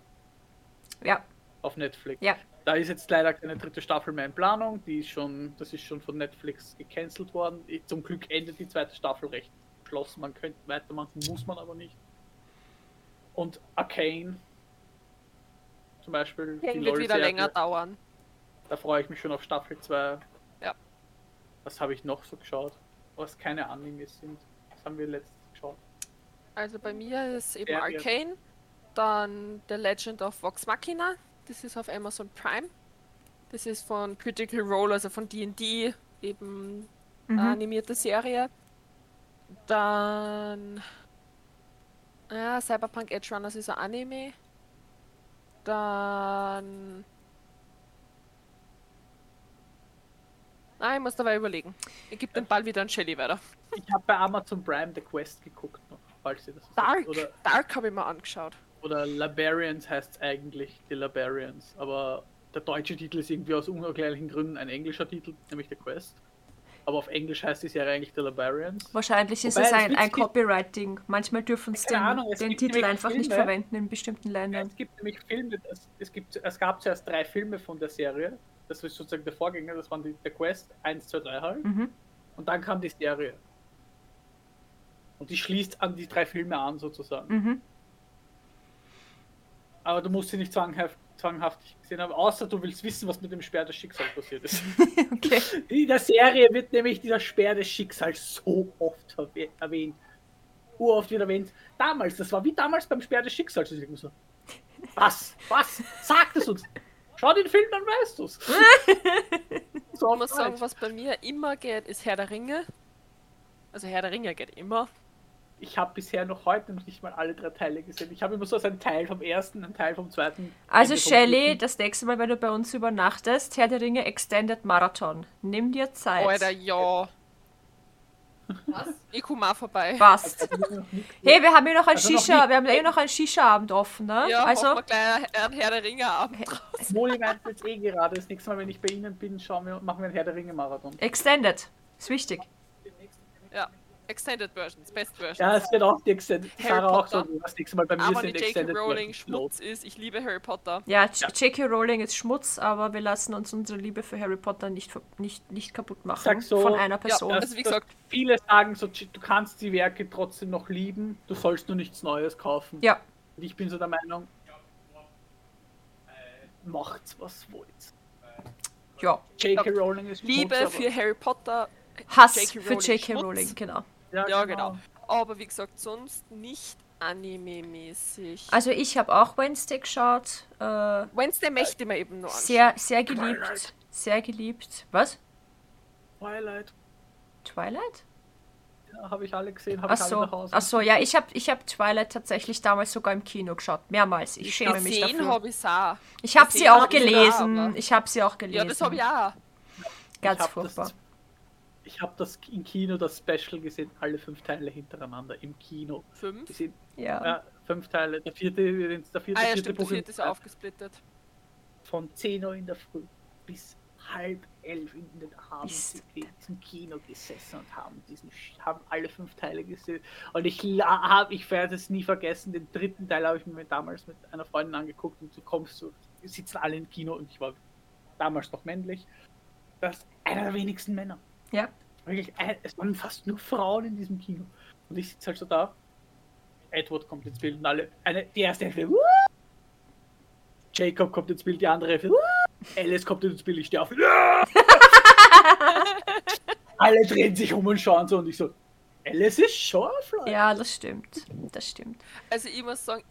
Ja,
auf Netflix.
ja.
Da ist jetzt leider keine dritte Staffel mehr in Planung. Die ist schon, das ist schon von Netflix gecancelt worden. Zum Glück endet die zweite Staffel recht abgeschlossen. Man könnte weitermachen, muss man aber nicht. Und Arcane zum Beispiel.
King wird wieder länger dauern.
Da freue ich mich schon auf Staffel 2.
Ja.
Was habe ich noch so geschaut? Was keine Animes sind. Was haben wir letztens geschaut?
Also bei mir ist eben. Arcane, dann The Legend of Vox Machina, das ist auf Amazon Prime. Das ist von Critical Role, also von D&D, eben
Mhm.
eine animierte Serie. Dann ja, Cyberpunk Edge Runners ist ein Anime. Dann Nein, ich muss dabei überlegen. Ich gebe den Ball wieder an Shelly weiter.
Ich habe bei Amazon Prime The Quest geguckt noch, falls ihr das so
Dark,
sagt. Oder,
Dark habe ich mir angeschaut.
Oder Labarians heißt es eigentlich, die Labarians. Aber der deutsche Titel ist irgendwie aus unerklärlichen Gründen ein englischer Titel, nämlich The Quest. Aber auf Englisch heißt die Serie eigentlich The Labarians.
Wahrscheinlich ist
Wobei,
es ein, ein Copyright-Ding. Manchmal dürfen sie den,
Ahnung,
den Titel einfach nicht
Filme.
verwenden in bestimmten Ländern.
Es gibt nämlich Filme, es, es, gibt, es gab zuerst drei Filme von der Serie. Das ist sozusagen der Vorgänger, das waren die, der Quest 1, 2, 3 halt.
Mhm.
Und dann kam die Serie. Und die schließt an die drei Filme an sozusagen.
Mhm.
Aber du musst sie nicht zwanghaft, zwanghaft gesehen haben, außer du willst wissen, was mit dem Speer des Schicksals passiert ist.
Okay.
In der Serie wird nämlich dieser Speer des Schicksals so oft erwäh- erwähnt. Uroft wird erwähnt. Damals, das war wie damals beim Speer des Schicksals. So, was? Was? Sagt es uns! Schau den Film, dann weißt du's. so
Ich muss sagen, was bei mir immer geht, ist Herr der Ringe. Also Herr der Ringe geht immer.
Ich habe bisher noch heute noch nicht mal alle drei Teile gesehen. Ich habe immer so einen Teil vom ersten, einen Teil vom zweiten.
Also Shelly, das nächste Mal, wenn du bei uns übernachtest, Herr der Ringe Extended Marathon. Nimm dir Zeit.
Alter, ja. Was? Ich komme auch vorbei.
Passt. Hey, wir haben hier noch ein
Also noch
Shisha,
nicht-
wir haben eh noch einen Shisha-Abend offen, ne?
Ja,
also,
wir gleich einen Herr der Ringe Abend.
Moli meint jetzt eh gerade, das nächste Mal, wenn ich bei Ihnen bin, schauen wir, machen wir einen Herr der Ringe Marathon.
Extended. Ist wichtig.
Ja. Extended Versions, Best Versions.
Ja, es wird auch die Extended.
Harry
Sarah auch
Potter.
so, das nächste Mal bei mir
Aber die
sind
J.K.
Extended
Rowling
Versions los.
Schmutz ist. Ich liebe Harry Potter.
Ja, J.K. Rowling ist Schmutz, aber wir lassen uns unsere Liebe für Harry Potter nicht, ver- nicht, nicht kaputt machen.
Sag so,
von einer
Ja,
Person.
also wie gesagt,
Viele sagen so, du kannst die Werke trotzdem noch lieben, du sollst nur nichts Neues kaufen.
ja.
Und ich bin so der Meinung, macht's was wollt.
ja.
J.K. Rowling ist
Liebe
Schmutz,
für Harry Potter.
Hass
J.K.
für
Rowling
J.K. Rowling, genau.
Aber,
Ja, genau. Aber wie gesagt, sonst nicht anime-mäßig.
Also ich habe auch Wednesday geschaut. Äh,
Wednesday möchte ich mir eben nur anschauen.
sehr, sehr geliebt. Sehr geliebt. Was?
Twilight,
Twilight?
ja, habe ich alle gesehen, habe
Ach
ich alle
so,
nach Hause.
ach so, ja, ich habe ich hab Twilight tatsächlich damals sogar im Kino geschaut. Mehrmals. Ich schäme mich dafür.
habe ich auch.
Ich habe sie auch
hab ich auch,
gelesen. Ich habe sie auch gelesen.
Ja, das habe ich auch.
Ganz
ich hab
furchtbar.
Das, ich habe das im Kino, das Special gesehen, alle fünf Teile hintereinander im Kino.
Fünf.
Gesehen.
Ja.
Ja, fünf Teile. Der vierte, der vierte,
Ah ja,
vierte
stimmt,
Buch
vierte ist aufgesplittet.
von 10 Uhr in der Früh bis halb elf in den Abend
Ist-
sind wir zum Kino gesessen und haben diesen Sch- haben alle fünf Teile gesehen und ich habe ich werde es nie vergessen den dritten Teil habe ich mir damals mit einer Freundin angeguckt und du kommst so wir sitzen alle im Kino und ich war damals noch männlich das ist einer der wenigsten Männer
Ja.
wirklich ein, es waren fast nur Frauen in diesem Kino und ich sitze halt so da Edward kommt ins Bild und alle eine die erste Hälfte "Woo!" Jacob kommt ins Bild, die andere Hälfte. "Woo!" Alice kommt ins Bild, ich stehe auf. Alle drehen sich um und schauen so und ich so, Alice ist Shorefly.
ja, das stimmt. Das stimmt.
Also ich muss sagen,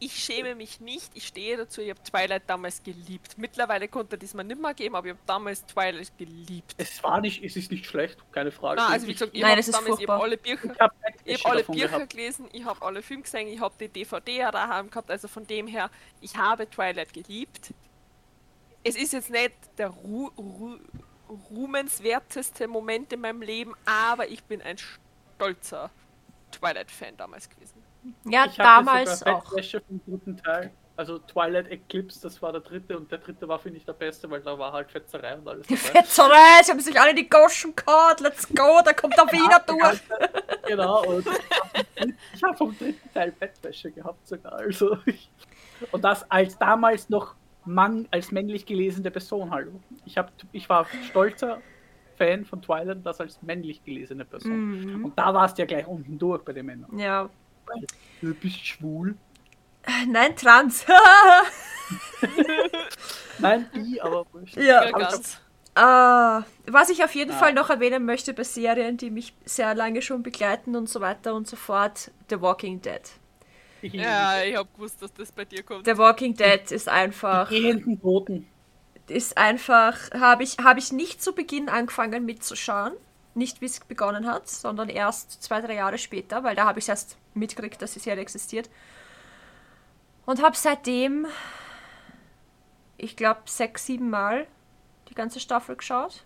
ich schäme mich nicht, ich stehe dazu, ich habe Twilight damals geliebt. Mittlerweile konnte das mir nicht mehr geben, aber ich habe damals Twilight geliebt.
Es war nicht, es ist nicht schlecht, keine Frage.
Na, also wie gesagt, ich
Nein,
habe damals ich hab
furchtbar.
alle Bücher,
ich habe
ich hab alle Bücher
gehabt.
gelesen, ich habe alle Filme gesehen, ich habe die DVD ja daheim gehabt, also von dem her, ich habe Twilight geliebt. Es ist jetzt nicht der Ru Ru ruhmenswerteste Moment in meinem Leben, aber ich bin ein stolzer Twilight-Fan damals gewesen.
Ja,
Ich
damals
sogar
auch.
Bettwäsche vom dritten Teil. Also Twilight Eclipse, das war der dritte und der dritte war, finde ich, der beste, weil da war halt Fetzerei und alles dabei.
Fetzerei, sie haben sich alle die Goschen gehauen. Let's go, da kommt der Wiener durch.
genau, und ich habe vom dritten Teil Bettwäsche gehabt sogar. Also ich, und das als damals noch Mann, als männlich gelesene Person, hallo. Ich, hab, ich war stolzer Fan von Twilight und das als männlich gelesene Person.
Mhm.
Und da warst du ja gleich unten durch bei den Männern.
Ja.
Du bist schwul.
Nein, trans.
Nein, die, aber wurscht.
ja.
Ja, ganz.
Ah, was ich auf jeden
Ja.
Fall noch erwähnen möchte bei Serien, die mich sehr lange schon begleiten und so weiter und so fort, The Walking Dead.
Die
Ja, ich hab gewusst, dass das bei dir kommt.
The Walking Dead ist einfach,
gehenden Toten.
ist einfach, habe ich, habe ich nicht zu Beginn angefangen mitzuschauen, nicht wie es begonnen hat, sondern erst zwei, drei Jahre später, weil da habe ich erst mitgekriegt, dass die Serie existiert. Und habe seitdem, ich glaube, sechs, sieben Mal die ganze Staffel geschaut.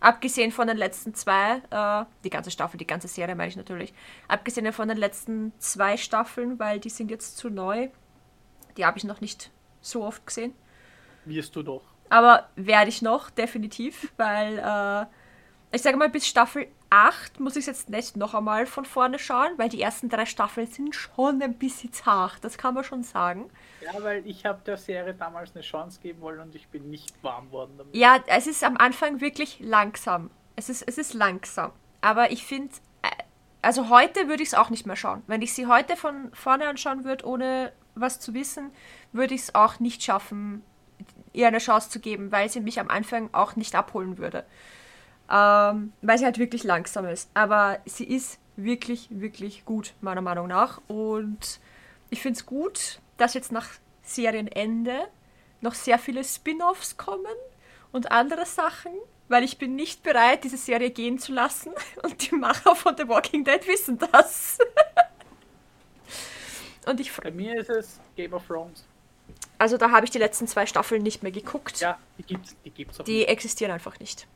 Abgesehen von den letzten zwei, äh, die ganze Staffel, die ganze Serie meine ich natürlich. Abgesehen von den letzten zwei Staffeln, weil die sind jetzt zu neu. Die habe ich noch nicht so oft gesehen.
Wirst du doch.
Aber werde ich noch, definitiv, weil äh, ich sage mal, bis Staffel 8 muss ich es jetzt nicht noch einmal von vorne schauen, weil die ersten drei Staffeln sind schon ein bisschen zart, das kann man schon sagen.
Ja, weil ich habe der Serie damals eine Chance geben wollen und ich bin nicht warm worden damit.
Ja, es ist am Anfang wirklich langsam. Es ist, es ist langsam. Aber ich finde, äh, also heute würde ich es auch nicht mehr schauen. Wenn ich sie heute von vorne anschauen würde, ohne was zu wissen, würde ich es auch nicht schaffen, ihr eine Chance zu geben, weil sie mich am Anfang auch nicht abholen würde. Ähm, weil sie halt wirklich langsam ist. Aber sie ist wirklich, wirklich gut, meiner Meinung nach. Und ich finde es gut, dass jetzt nach Serienende noch sehr viele Spin-offs kommen und andere Sachen, weil ich bin nicht bereit, diese Serie gehen zu lassen. Und die Macher von The Walking Dead wissen das. und ich,
Bei mir ist es Game of Thrones.
also da habe ich die letzten zwei Staffeln nicht mehr geguckt.
Ja, die gibt's, die gibt's auch.
Die existieren einfach nicht.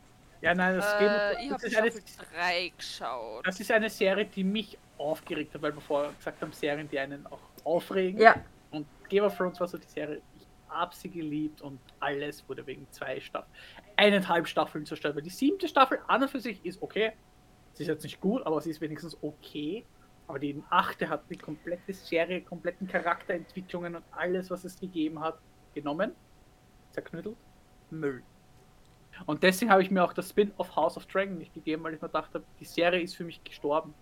Ja, nein, das, Game of
Äh, ich
Thrones
hab
ist eine,
Staffel 3 geschaut.
das ist eine Serie, die mich aufgeregt hat, weil wir vorher gesagt haben, Serien, die einen auch aufregen.
Ja,
Und Game of Thrones war so die Serie, ich habe sie geliebt und alles wurde wegen zwei Staffeln, eineinhalb Staffeln zerstört. Weil die siebte Staffel an und für sich ist okay. Sie ist jetzt nicht gut, aber sie ist wenigstens okay. Aber die achte hat die komplette Serie, kompletten Charakterentwicklungen und alles, was es gegeben hat, genommen, zerknüttelt, Müll. Und deswegen habe ich mir auch das Spin-off House of Dragon nicht gegeben, weil ich mir dachte, die Serie ist für mich gestorben.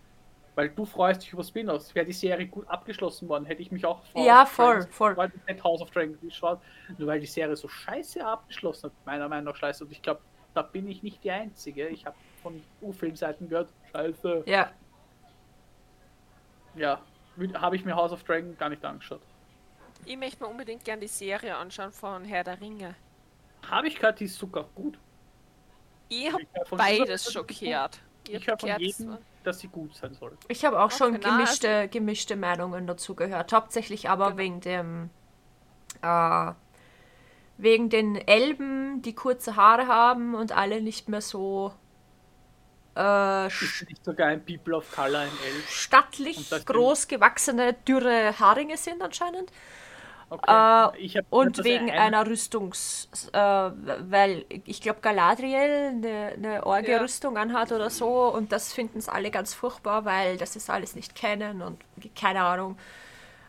Weil du freust dich über Spin-offs. Wäre die Serie gut abgeschlossen worden, hätte ich mich auch auf
Ja, voll,
Dragons
voll.
gefreut und hätte House of Dragon geschaut. Nur weil die Serie so scheiße abgeschlossen hat, meiner Meinung nach scheiße. Und ich glaube, da bin ich nicht die Einzige. Ich habe von U-Film-Seiten gehört, scheiße.
ja.
Ja, habe ich mir House of Dragon gar nicht angeschaut.
Ich möchte mir unbedingt gern die Serie anschauen von Herr der Ringe.
Habe ich gehört, die ist sogar gut.
Ich habe
Ich hör von
beides schon
gut- Ich höre von
gehört,
jedem, dass sie gut sein soll.
Ich habe auch schon
Okay, na,
gemischte, gemischte Meinungen dazu gehört. Hauptsächlich aber
Genau.
wegen dem äh, wegen den Elben, die kurze Haare haben und alle nicht mehr so äh,
Ist nicht sogar ein People of Color in Elf?
stattlich groß gewachsene, dürre Haringe sind anscheinend.
Okay.
Äh,
ich
Und wegen
er
einer Rüstungs... Äh, weil ich glaube, Galadriel eine, eine Orge-Rüstung anhat oder so und das finden es alle ganz furchtbar, weil das ist alles nicht kennen und keine Ahnung.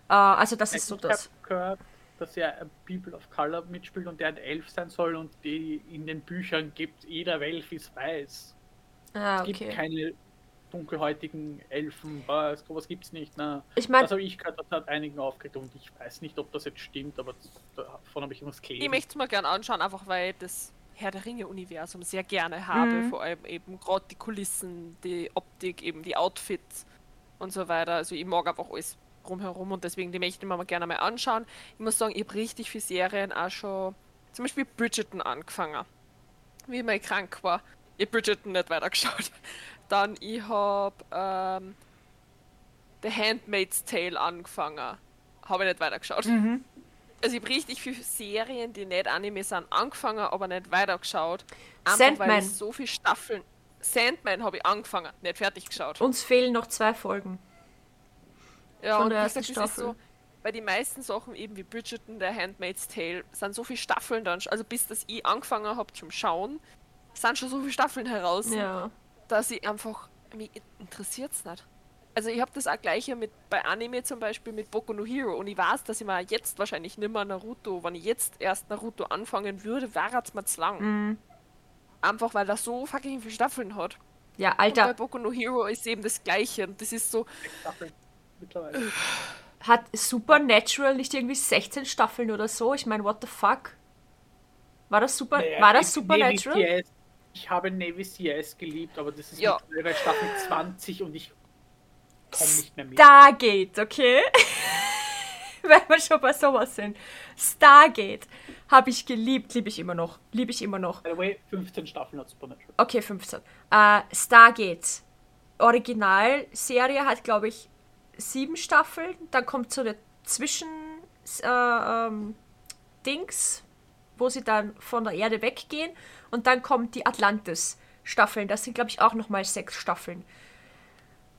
Äh, also das ist so
ich
das.
habe gehört, dass er ein People of Color mitspielt und der ein Elf sein soll und die in den Büchern gibt, jeder Elf ist weiß.
Ah,
Es gibt
okay.
keine dunkelhäutigen Elfen, was, sowas gibt's nicht. Na,
Ich meine,
das habe ich gehört, das hat einigen aufgeregt und ich weiß nicht, ob das jetzt stimmt, aber davon habe ich irgendwas
Ich
gelesen.
möchte es mir gern anschauen, einfach weil ich das Herr der Ringe-Universum sehr gerne habe.
Mhm.
Vor allem eben gerade die Kulissen, die Optik, eben die Outfits und so weiter. Also ich mag einfach alles rumherum und deswegen die möchte ich mir mal gerne mal anschauen. Ich muss sagen, ich habe richtig viele Serien auch schon, zum Beispiel Bridgerton angefangen. Wie ich mal krank war. Ich habe Bridgerton nicht weitergeschaut. Dann ich habe ähm, The Handmaid's Tale angefangen. Habe ich nicht weitergeschaut.
mhm.
Also ich habe richtig viele Serien, die nicht Anime sind, angefangen, aber nicht weitergeschaut. Einfach
Sandman.
weil so viele Staffeln. Sandman habe ich angefangen, nicht fertig geschaut.
uns fehlen noch zwei Folgen.
ja,
von
und
der ersten Staffel.
so, bei den meisten Sachen eben wie Bridgerton, der Handmaid's Tale, sind so viele Staffeln dann, also bis das ich angefangen habe zum Schauen, sind schon so viele Staffeln heraus,
Ja.
Dass ich einfach, mich interessiert es nicht. Also ich habe das auch gleiche mit bei Anime zum Beispiel mit Boku no Hero und ich weiß, dass ich mir jetzt wahrscheinlich nimmer Naruto, wenn ich jetzt erst Naruto anfangen würde, wäre es mir zu lang.
Mhm.
Einfach weil er so fucking viele Staffeln hat.
Ja,
Und bei
Alter,
Boku no Hero ist eben das gleiche. Und das ist so,
hat Supernatural nicht irgendwie 16 Staffeln oder so? Ich meine, what the fuck? War das Super
Naja,
war das Supernatural?
Ich habe Navy CS geliebt, aber das ist
Ja.
bei Staffel 20 und ich komme nicht mehr mit.
Stargate, okay? Wenn wir schon bei sowas sind. Stargate habe ich geliebt, liebe ich immer noch. Liebe ich immer noch.
By the way, 15 Staffeln hat Supernatural.
Okay, 15. Äh, Stargate. Originalserie hat, glaube ich, sieben Staffeln. Dann kommt so eine Zwischen äh, ähm, Dings, wo sie dann von der Erde weggehen. Und dann kommt die Atlantis-Staffeln. Das sind, glaube ich, auch nochmal sechs Staffeln.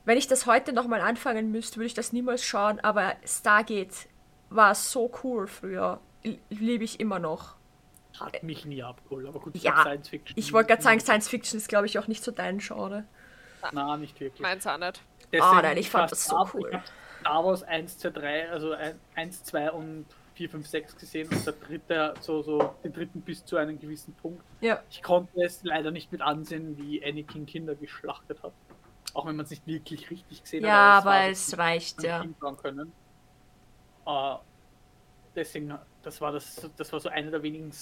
Wenn ich das heute nochmal anfangen müsste, würde ich das niemals schauen. Aber Stargate war so cool früher. Liebe ich immer noch.
Hat mich nie abgeholt, aber gut, ich
Ja,
Science Fiction.
Ich wollte gerade sagen, Science Fiction ist, glaube ich, auch nicht so dein Genre.
Na, nicht wirklich.
meins auch nicht.
Deswegen,
Ah, nein, ich fand das so
ab-
cool.
Star Wars 1, 2, 3, also 1, 2 und 4, 5, 6 gesehen und der dritte, so, so den dritten bis zu einem gewissen Punkt.
Ja.
Ich konnte es leider nicht mit ansehen, wie Anakin Kinder geschlachtet hat. Auch wenn man es nicht wirklich richtig gesehen
Ja,
hat.
aber
war
es reicht, ja.
können. Äh, deswegen, das war das, das war so eine der wenigen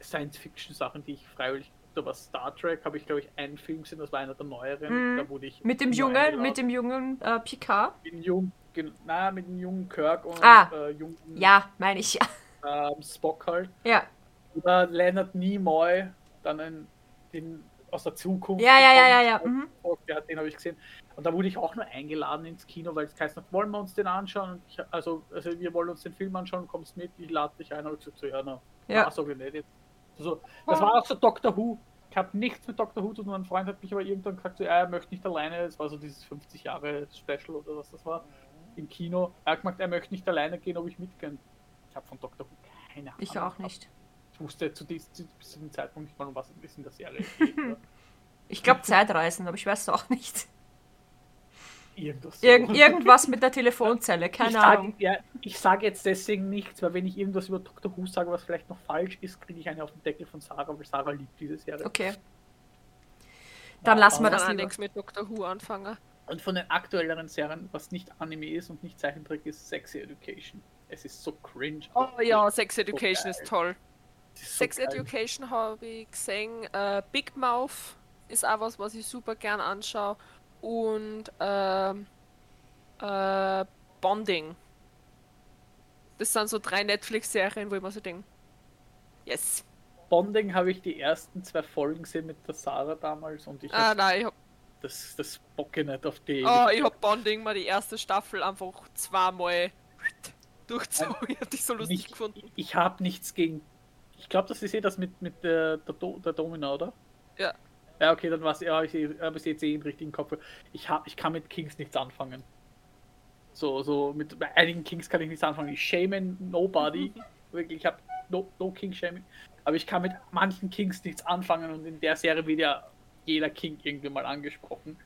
Science-Fiction-Sachen, die ich freiwillig. Da war Star Trek, habe ich glaube ich einen Film gesehen, das war einer der neueren.
Mhm.
Da wurde ich
Mit dem Jungen, mit dem jungen äh, Picard.
Mit dem jungen, gen- na, mit dem jungen Kirk und
Ah.
äh, jungen
Ja, meine ich,
ähm, Spock halt.
Ja,
Oder Leonard Nimoy, dann ein, den aus der Zukunft.
ja, ja, ja, ja, ja. Mhm.
Ja, den habe ich gesehen. Und da wurde ich auch nur eingeladen ins Kino, weil es heißt, wollen wir uns den anschauen? Ich, also, also wir wollen uns den Film anschauen, kommst mit, ich lade dich ein. Und ich gesagt, so, ja, na,
Ja.
ich nicht jetzt. Also, das war auch so Doctor Who. Ich habe nichts mit Doctor Who zu tun. Mein Freund hat mich aber irgendwann gesagt, so, ja, er möchte nicht alleine. Es war so dieses 50 Jahre Special oder was das war im Kino. Er hat gesagt, er möchte nicht alleine gehen, ob ich mitgehen. Ich habe von Doctor Who keine Ahnung.
Ich auch nicht.
Ich wusste zu diesem, zu diesem Zeitpunkt nicht mal, um was es in der Serie geht.
Ich glaube Zeitreisen, aber ich weiß es auch nicht.
Irgendwas. so.
Irgend, irgendwas mit der Telefonzelle,
ich
keine
sag,
Ahnung.
ja, ich sage jetzt deswegen nichts, weil wenn ich irgendwas über Doctor Who sage, was vielleicht noch falsch ist, kriege ich eine auf den Deckel von Sarah, weil Sarah liebt diese Serie.
Okay. Dann lassen wir das
nichts mit Doctor Who anfangen.
Und von den aktuelleren Serien, was nicht Anime ist und nicht Zeichentrick, ist Sexy Education. Es ist so cringe.
Oh ja, Sex Education
geil.
ist toll.
Ist so
Sex
geil.
Education habe ich gesehen. Äh, Big Mouth ist auch was, was ich super gern anschaue. Und ähm, äh, Bonding. Das sind so drei Netflix-Serien, wo ich mir so denke, yes.
Bonding habe ich die ersten zwei Folgen gesehen mit der Sarah damals und ich
Ah, nein, ich hab,
das, das bocke nicht auf die.
oh, ich hab Bonding mal die erste Staffel einfach zweimal durchzogen. Ich hab die so lustig
nicht,
gefunden.
ich habe nichts gegen. Ich glaube, das ist eh das mit, mit der, der, Do, der Domina, oder?
Ja.
Ja, okay, dann war es. Ja, ich habe es jetzt eh im richtigen Kopf. Ich, hab, ich kann mit Kings nichts anfangen. So, so, mit einigen Kings kann ich nichts anfangen. Ich shame nobody. Wirklich, ich habe no, no King shaming. Aber ich kann mit manchen Kings nichts anfangen und in der Serie wird ja jeder King irgendwie mal angesprochen.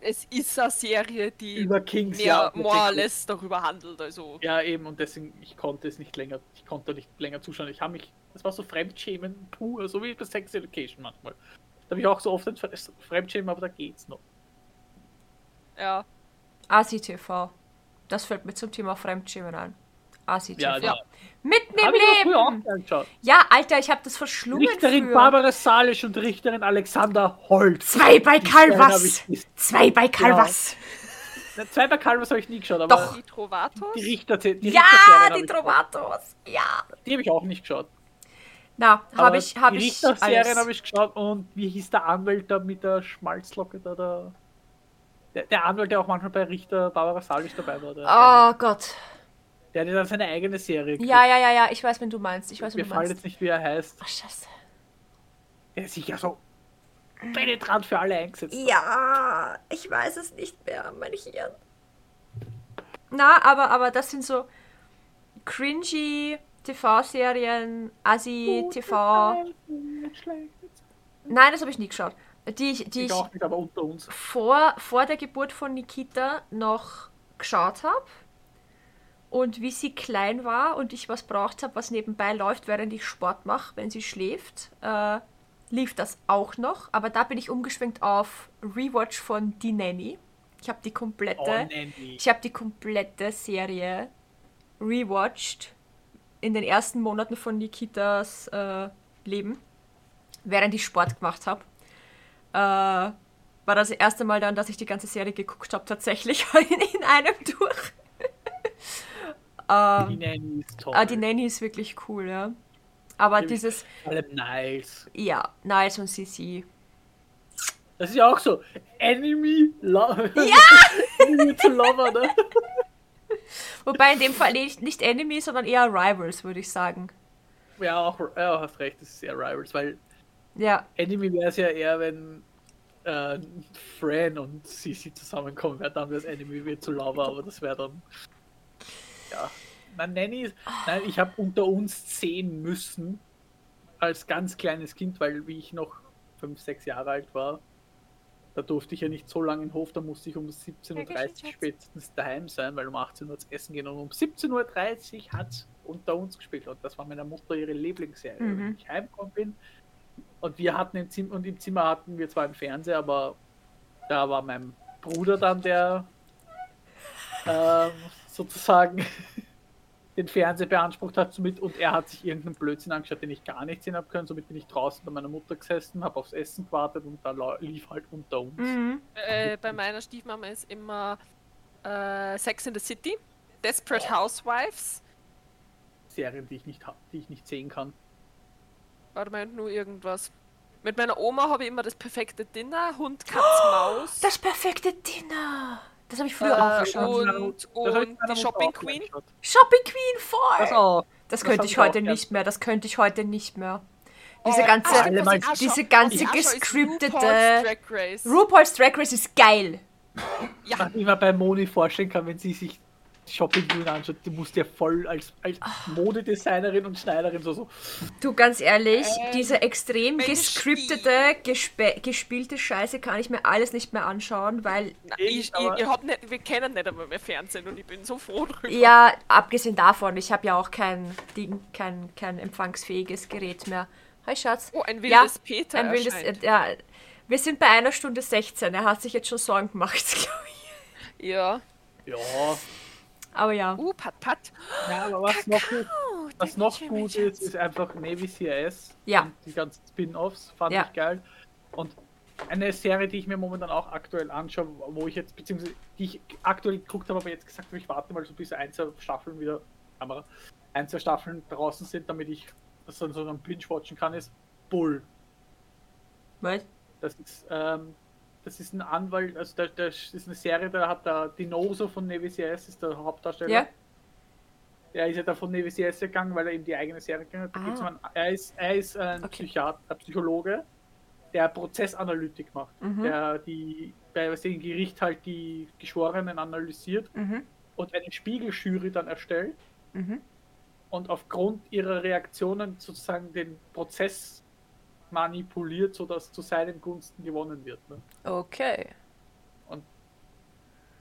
Es ist eine Serie, die
Über Kings,
mehr
ja.
more or less darüber handelt. Also,
Ja, eben, und deswegen, ich konnte es nicht länger, ich konnte nicht länger zuschauen. Ich habe mich, das war so Fremdschämen pur, so wie bei Sex Education manchmal. Da habe ich auch so oft ein Fremdschämen, aber da geht's noch.
ja.
ASI-TV. Das fällt mir zum Thema Fremdschämen ein. ASI-TV.
Ja, ja.
Mitten im Leben! Ja, Alter, ich habe das verschlungen
Richterin
früher.
Barbara Salisch und Richterin Alexander Holz.
Zwei bei
Die
Calvas! Zwei bei Calvas!
Na, Zwei bei Calvas habe ich nie geschaut, aber
Doch.
Die Trovatos?
die Richter, die
Ja,
Richterserien
die Trovatos! Ja!
die habe ich auch nicht geschaut.
Na, habe ich, habe
die
ich
Richterserien
alles.
habe ich geschaut und wie hieß der Anwalt da mit der Schmalzlocke da? Der, der, der Anwalt, der auch manchmal bei Richter Barbara Salisch dabei war. Der,
Oh Gott.
Der hat ja dann seine eigene Serie gekriegt.
Ja, ja, ja, ja, ich weiß, wen du meinst. Ich weiß,
Mir
meinst.
jetzt nicht, wie er heißt.
Ach, scheiße.
Der sich ja so penetrant für alle eingesetzt.
Ja, ich weiß es nicht mehr, mein Hirn. Na, aber, aber das sind so cringy TV-Serien, Assi-TV. Nein, das habe ich nie geschaut. Die ich, die
Ich
ich
nicht,
vor, vor der Geburt von Nikita noch geschaut habe. Und wie sie klein war und ich was braucht habe, was nebenbei läuft, während ich Sport mache, wenn sie schläft. Äh, lief das auch noch, aber da bin ich umgeschwenkt auf Rewatch von Die Nanny. Ich habe die komplette,
Oh,
ich habe die komplette Serie rewatcht in den ersten Monaten von Nikitas äh, Leben, während ich Sport gemacht habe. Äh, war das erste Mal dann, dass ich die ganze Serie geguckt habe, tatsächlich in, in einem durch.
Die
ähm,
Nanny ist toll.
ah, die Nanny ist wirklich cool, ja. Aber
Nämlich-
dieses,
Vor allem nice.
ja, Niles und Sissy.
Das ist ja auch so. Enemy, lo ja! Enemy to Lover, ne?
Wobei in dem Fall nicht, nicht Enemies, sondern eher Rivals, würde ich sagen.
Ja, auch, ja, hast recht, das ist eher Rivals, weil
Ja,
Enemy wäre es ja eher, wenn äh, Fran und Sisi zusammenkommen, wäre dann wäre es Enemy wird zu Lover, aber das wäre dann. Ja. Nein, Nanny ist. Nein, ich habe unter uns sehen müssen, als ganz kleines Kind, weil wie ich noch 5, 6 Jahre alt war, da durfte ich ja nicht so lange in den Hof, da musste ich um 17.30 Uhr spätestens daheim sein, weil um 18 Uhr zu essen gehen und um 17.30 Uhr hat es unter uns gespielt und das war meiner Mutter ihre Lieblingsserie.
Mhm.
Wenn ich heimgekommen bin und wir hatten im Zimmer und im Zimmer hatten wir zwar einen Fernseher, aber da war mein Bruder dann der ähm, sozusagen den Fernseher beansprucht hat somit und er hat sich irgendeinen Blödsinn angeschaut, den ich gar nicht sehen habe können. Somit bin ich draußen bei meiner Mutter gesessen, habe aufs Essen gewartet und da lief halt unter uns.
mhm.
Äh, bei meiner Stiefmama ist immer äh, Sex in the City, Desperate Housewives,
Serien, die ich nicht hab, die ich nicht sehen kann.
oder meint nur irgendwas. Mit meiner Oma habe ich immer das perfekte Dinner, Hund, Katz, Maus.
Das perfekte Dinner. Das habe ich früher
Äh,
auch geschaut.
und
ich
und die Shopping Queen.
Shopping Queen voll.
Das auch.
Das
Das
könnte ich heute
gern.
nicht mehr. Das könnte ich heute nicht mehr. Diese
Äh,
ganze,
ah, auch
diese ganze
ist
gescriptete-
RuPaul's Drag Race.
RuPaul's Drag Race ist geil.
Ja,
Was ich mir bei Moni vorstellen kann, wenn sie sich Shopping Queen anschaut, die muss ja voll als, als Modedesignerin und Schneiderin so, so
Du, ganz ehrlich,
Ähm,
diese extrem gescriptete, gespe gespielte Scheiße kann ich mir alles nicht mehr anschauen, weil,
ich, ich,
aber-
ich nicht, wir kennen nicht einmal mehr Fernsehen und ich bin so froh drüber.
ja, abgesehen davon, ich habe ja auch kein Ding, kein, kein empfangsfähiges Gerät mehr. Hi, Schatz.
Oh, ein
Ja,
wildes Peter
Ein wildes, äh, ja, wir sind bei einer Stunde 16. Er hat sich jetzt schon Sorgen gemacht, glaube ich.
Ja.
ja.
Aber ja.
Uh, Pat Pat.
ja aber was noch,
Oh,
was noch gut ist, ist einfach Navy CIS.
Ja.
Und die ganzen Spin-Offs fand
Ja.
ich geil. Und eine Serie, die ich mir momentan auch aktuell anschaue, wo ich jetzt, beziehungsweise die ich aktuell geguckt habe, aber jetzt gesagt habe, ich warte mal so bis ein, zwei Staffeln wieder, Kamera, ein, zwei Staffeln draußen sind, damit ich das dann so dann binge-watchen kann, ist Bull.
Was?
Das ist, ähm, das ist ein Anwalt, also da, das ist eine Serie, da hat der Dinoso von Navy CS, ist der Hauptdarsteller.
Ja?
Er ist ja da von Navy CS gegangen, weil er eben die eigene Serie gegangen hat. Da
Ah.
er, ist, er ist ein,
Okay.
Psychiat, ein Psychologe, der Prozessanalytik macht.
Mhm.
Der die bei dem Gericht halt die Geschworenen analysiert
Mhm.
und eine Spiegeljury dann erstellt
Mhm.
und aufgrund ihrer Reaktionen sozusagen den Prozess manipuliert, sodass zu seinen Gunsten gewonnen wird. Ne?
Okay.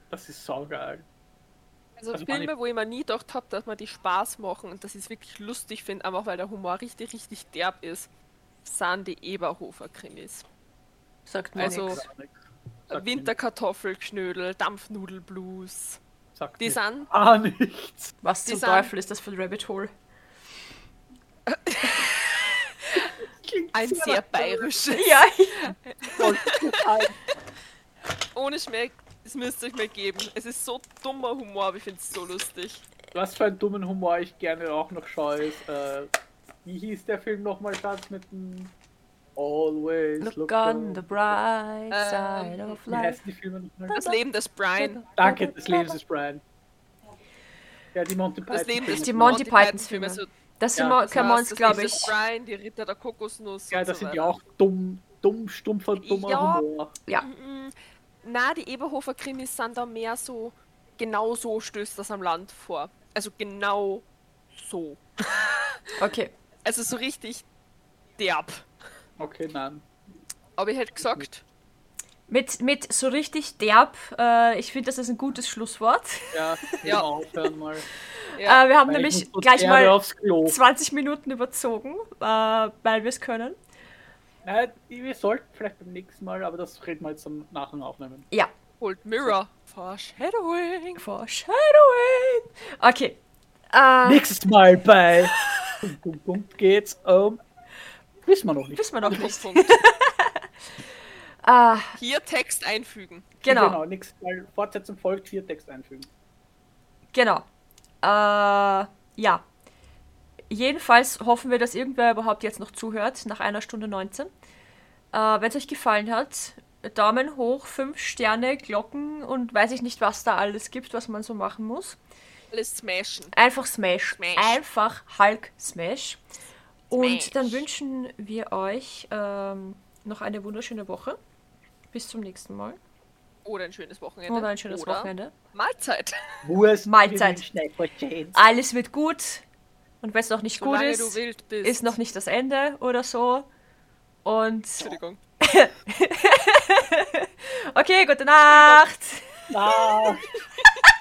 Das ist saugeil.
Also,
Also
Filme, wo ich mir nie gedacht habe, dass man die Spaß machen und dass ich es wirklich lustig finde, einfach weil der Humor richtig, richtig derb ist, sind die Eberhofer-Krimis.
Sagt mir
Also-
nichts.
Winterkartoffelknödel, Dampfnudelblues.
Sagt
Die
mir
sind
Ah, nichts.
Was zum
sind-
Teufel ist das für ein Rabbit Hole?
Klingt
ein sehr bayerisches.
Ja.
Ohne Schmeck, das müsst ihr euch mal geben. Es ist so dummer Humor, aber ich finde es so lustig.
Was für einen dummen Humor ich gerne auch noch schaue, ist, äh, wie hieß der Film nochmal, Schatz, mit dem Always
look,
Look,
on the bright
Ähm,
side of
Wie
life.
heißen die Filme nochmal?
Das Leben des Brian.
Danke, das Leben des Brian. Ja, die Monty Python.
Das Leben des.
Die Monty Pythons
Filme.
Filme. Das sind
Ja,
wir, können wir uns, glaube ich.
Brian, die Ritter der Kokosnuss.
Ja, das
so
sind ja auch dumm, dumm, stumpfer, dummer
Ja.
Humor.
Ja.
Na, die Eberhofer-Krimis sind da mehr so, genau so stößt das am Land vor. Also genau so.
Okay.
Also so richtig derb.
Okay, nein.
Aber ich hätte gesagt,
Mit, mit so richtig derb, äh, ich finde, das ist ein gutes Schlusswort.
Ja,
Ja.
ja. aufhören mal.
ja,
Äh, wir haben
Weil ich
nämlich gleich mal
aufs Klo.
20 Minuten überzogen, äh, weil wir es können.
Nein, wir sollten vielleicht beim nächsten Mal, aber das reden wir jetzt am Nachhinein aufnehmen.
Ja,
Old Mirror. Foreshadowing.
Foreshadowing. Okay. Äh,
Nächstes Mal bei Punkt, Punkt, Punkt geht's um. Wissen wir noch nicht.
wissen wir noch nicht. Äh,
Hier Text einfügen.
genau.
genau. Nächstes Mal Fortsetzung folgt, hier Text einfügen.
Genau. Äh, ja. Jedenfalls hoffen wir, dass irgendwer überhaupt jetzt noch zuhört, nach einer Stunde 19. Äh, Wenn es euch gefallen hat, Daumen hoch, 5 Sterne, Glocken und weiß ich nicht, was da alles gibt, was man so machen muss.
Alles smashen.
Einfach Smash.
Smash.
Einfach Hulk Smash. Und
Smash.
dann wünschen wir euch ähm, noch eine wunderschöne Woche. Bis zum nächsten Mal.
Oder ein schönes Wochenende.
Oder ein schönes
Oder
Wochenende.
Mahlzeit.
Wurst,
Mahlzeit. Alles wird gut. Und wenn es noch nicht gut
Solange
ist,
wild bist.
ist noch nicht das Ende oder so. Und
Entschuldigung.
okay, gute Nacht.
Ah.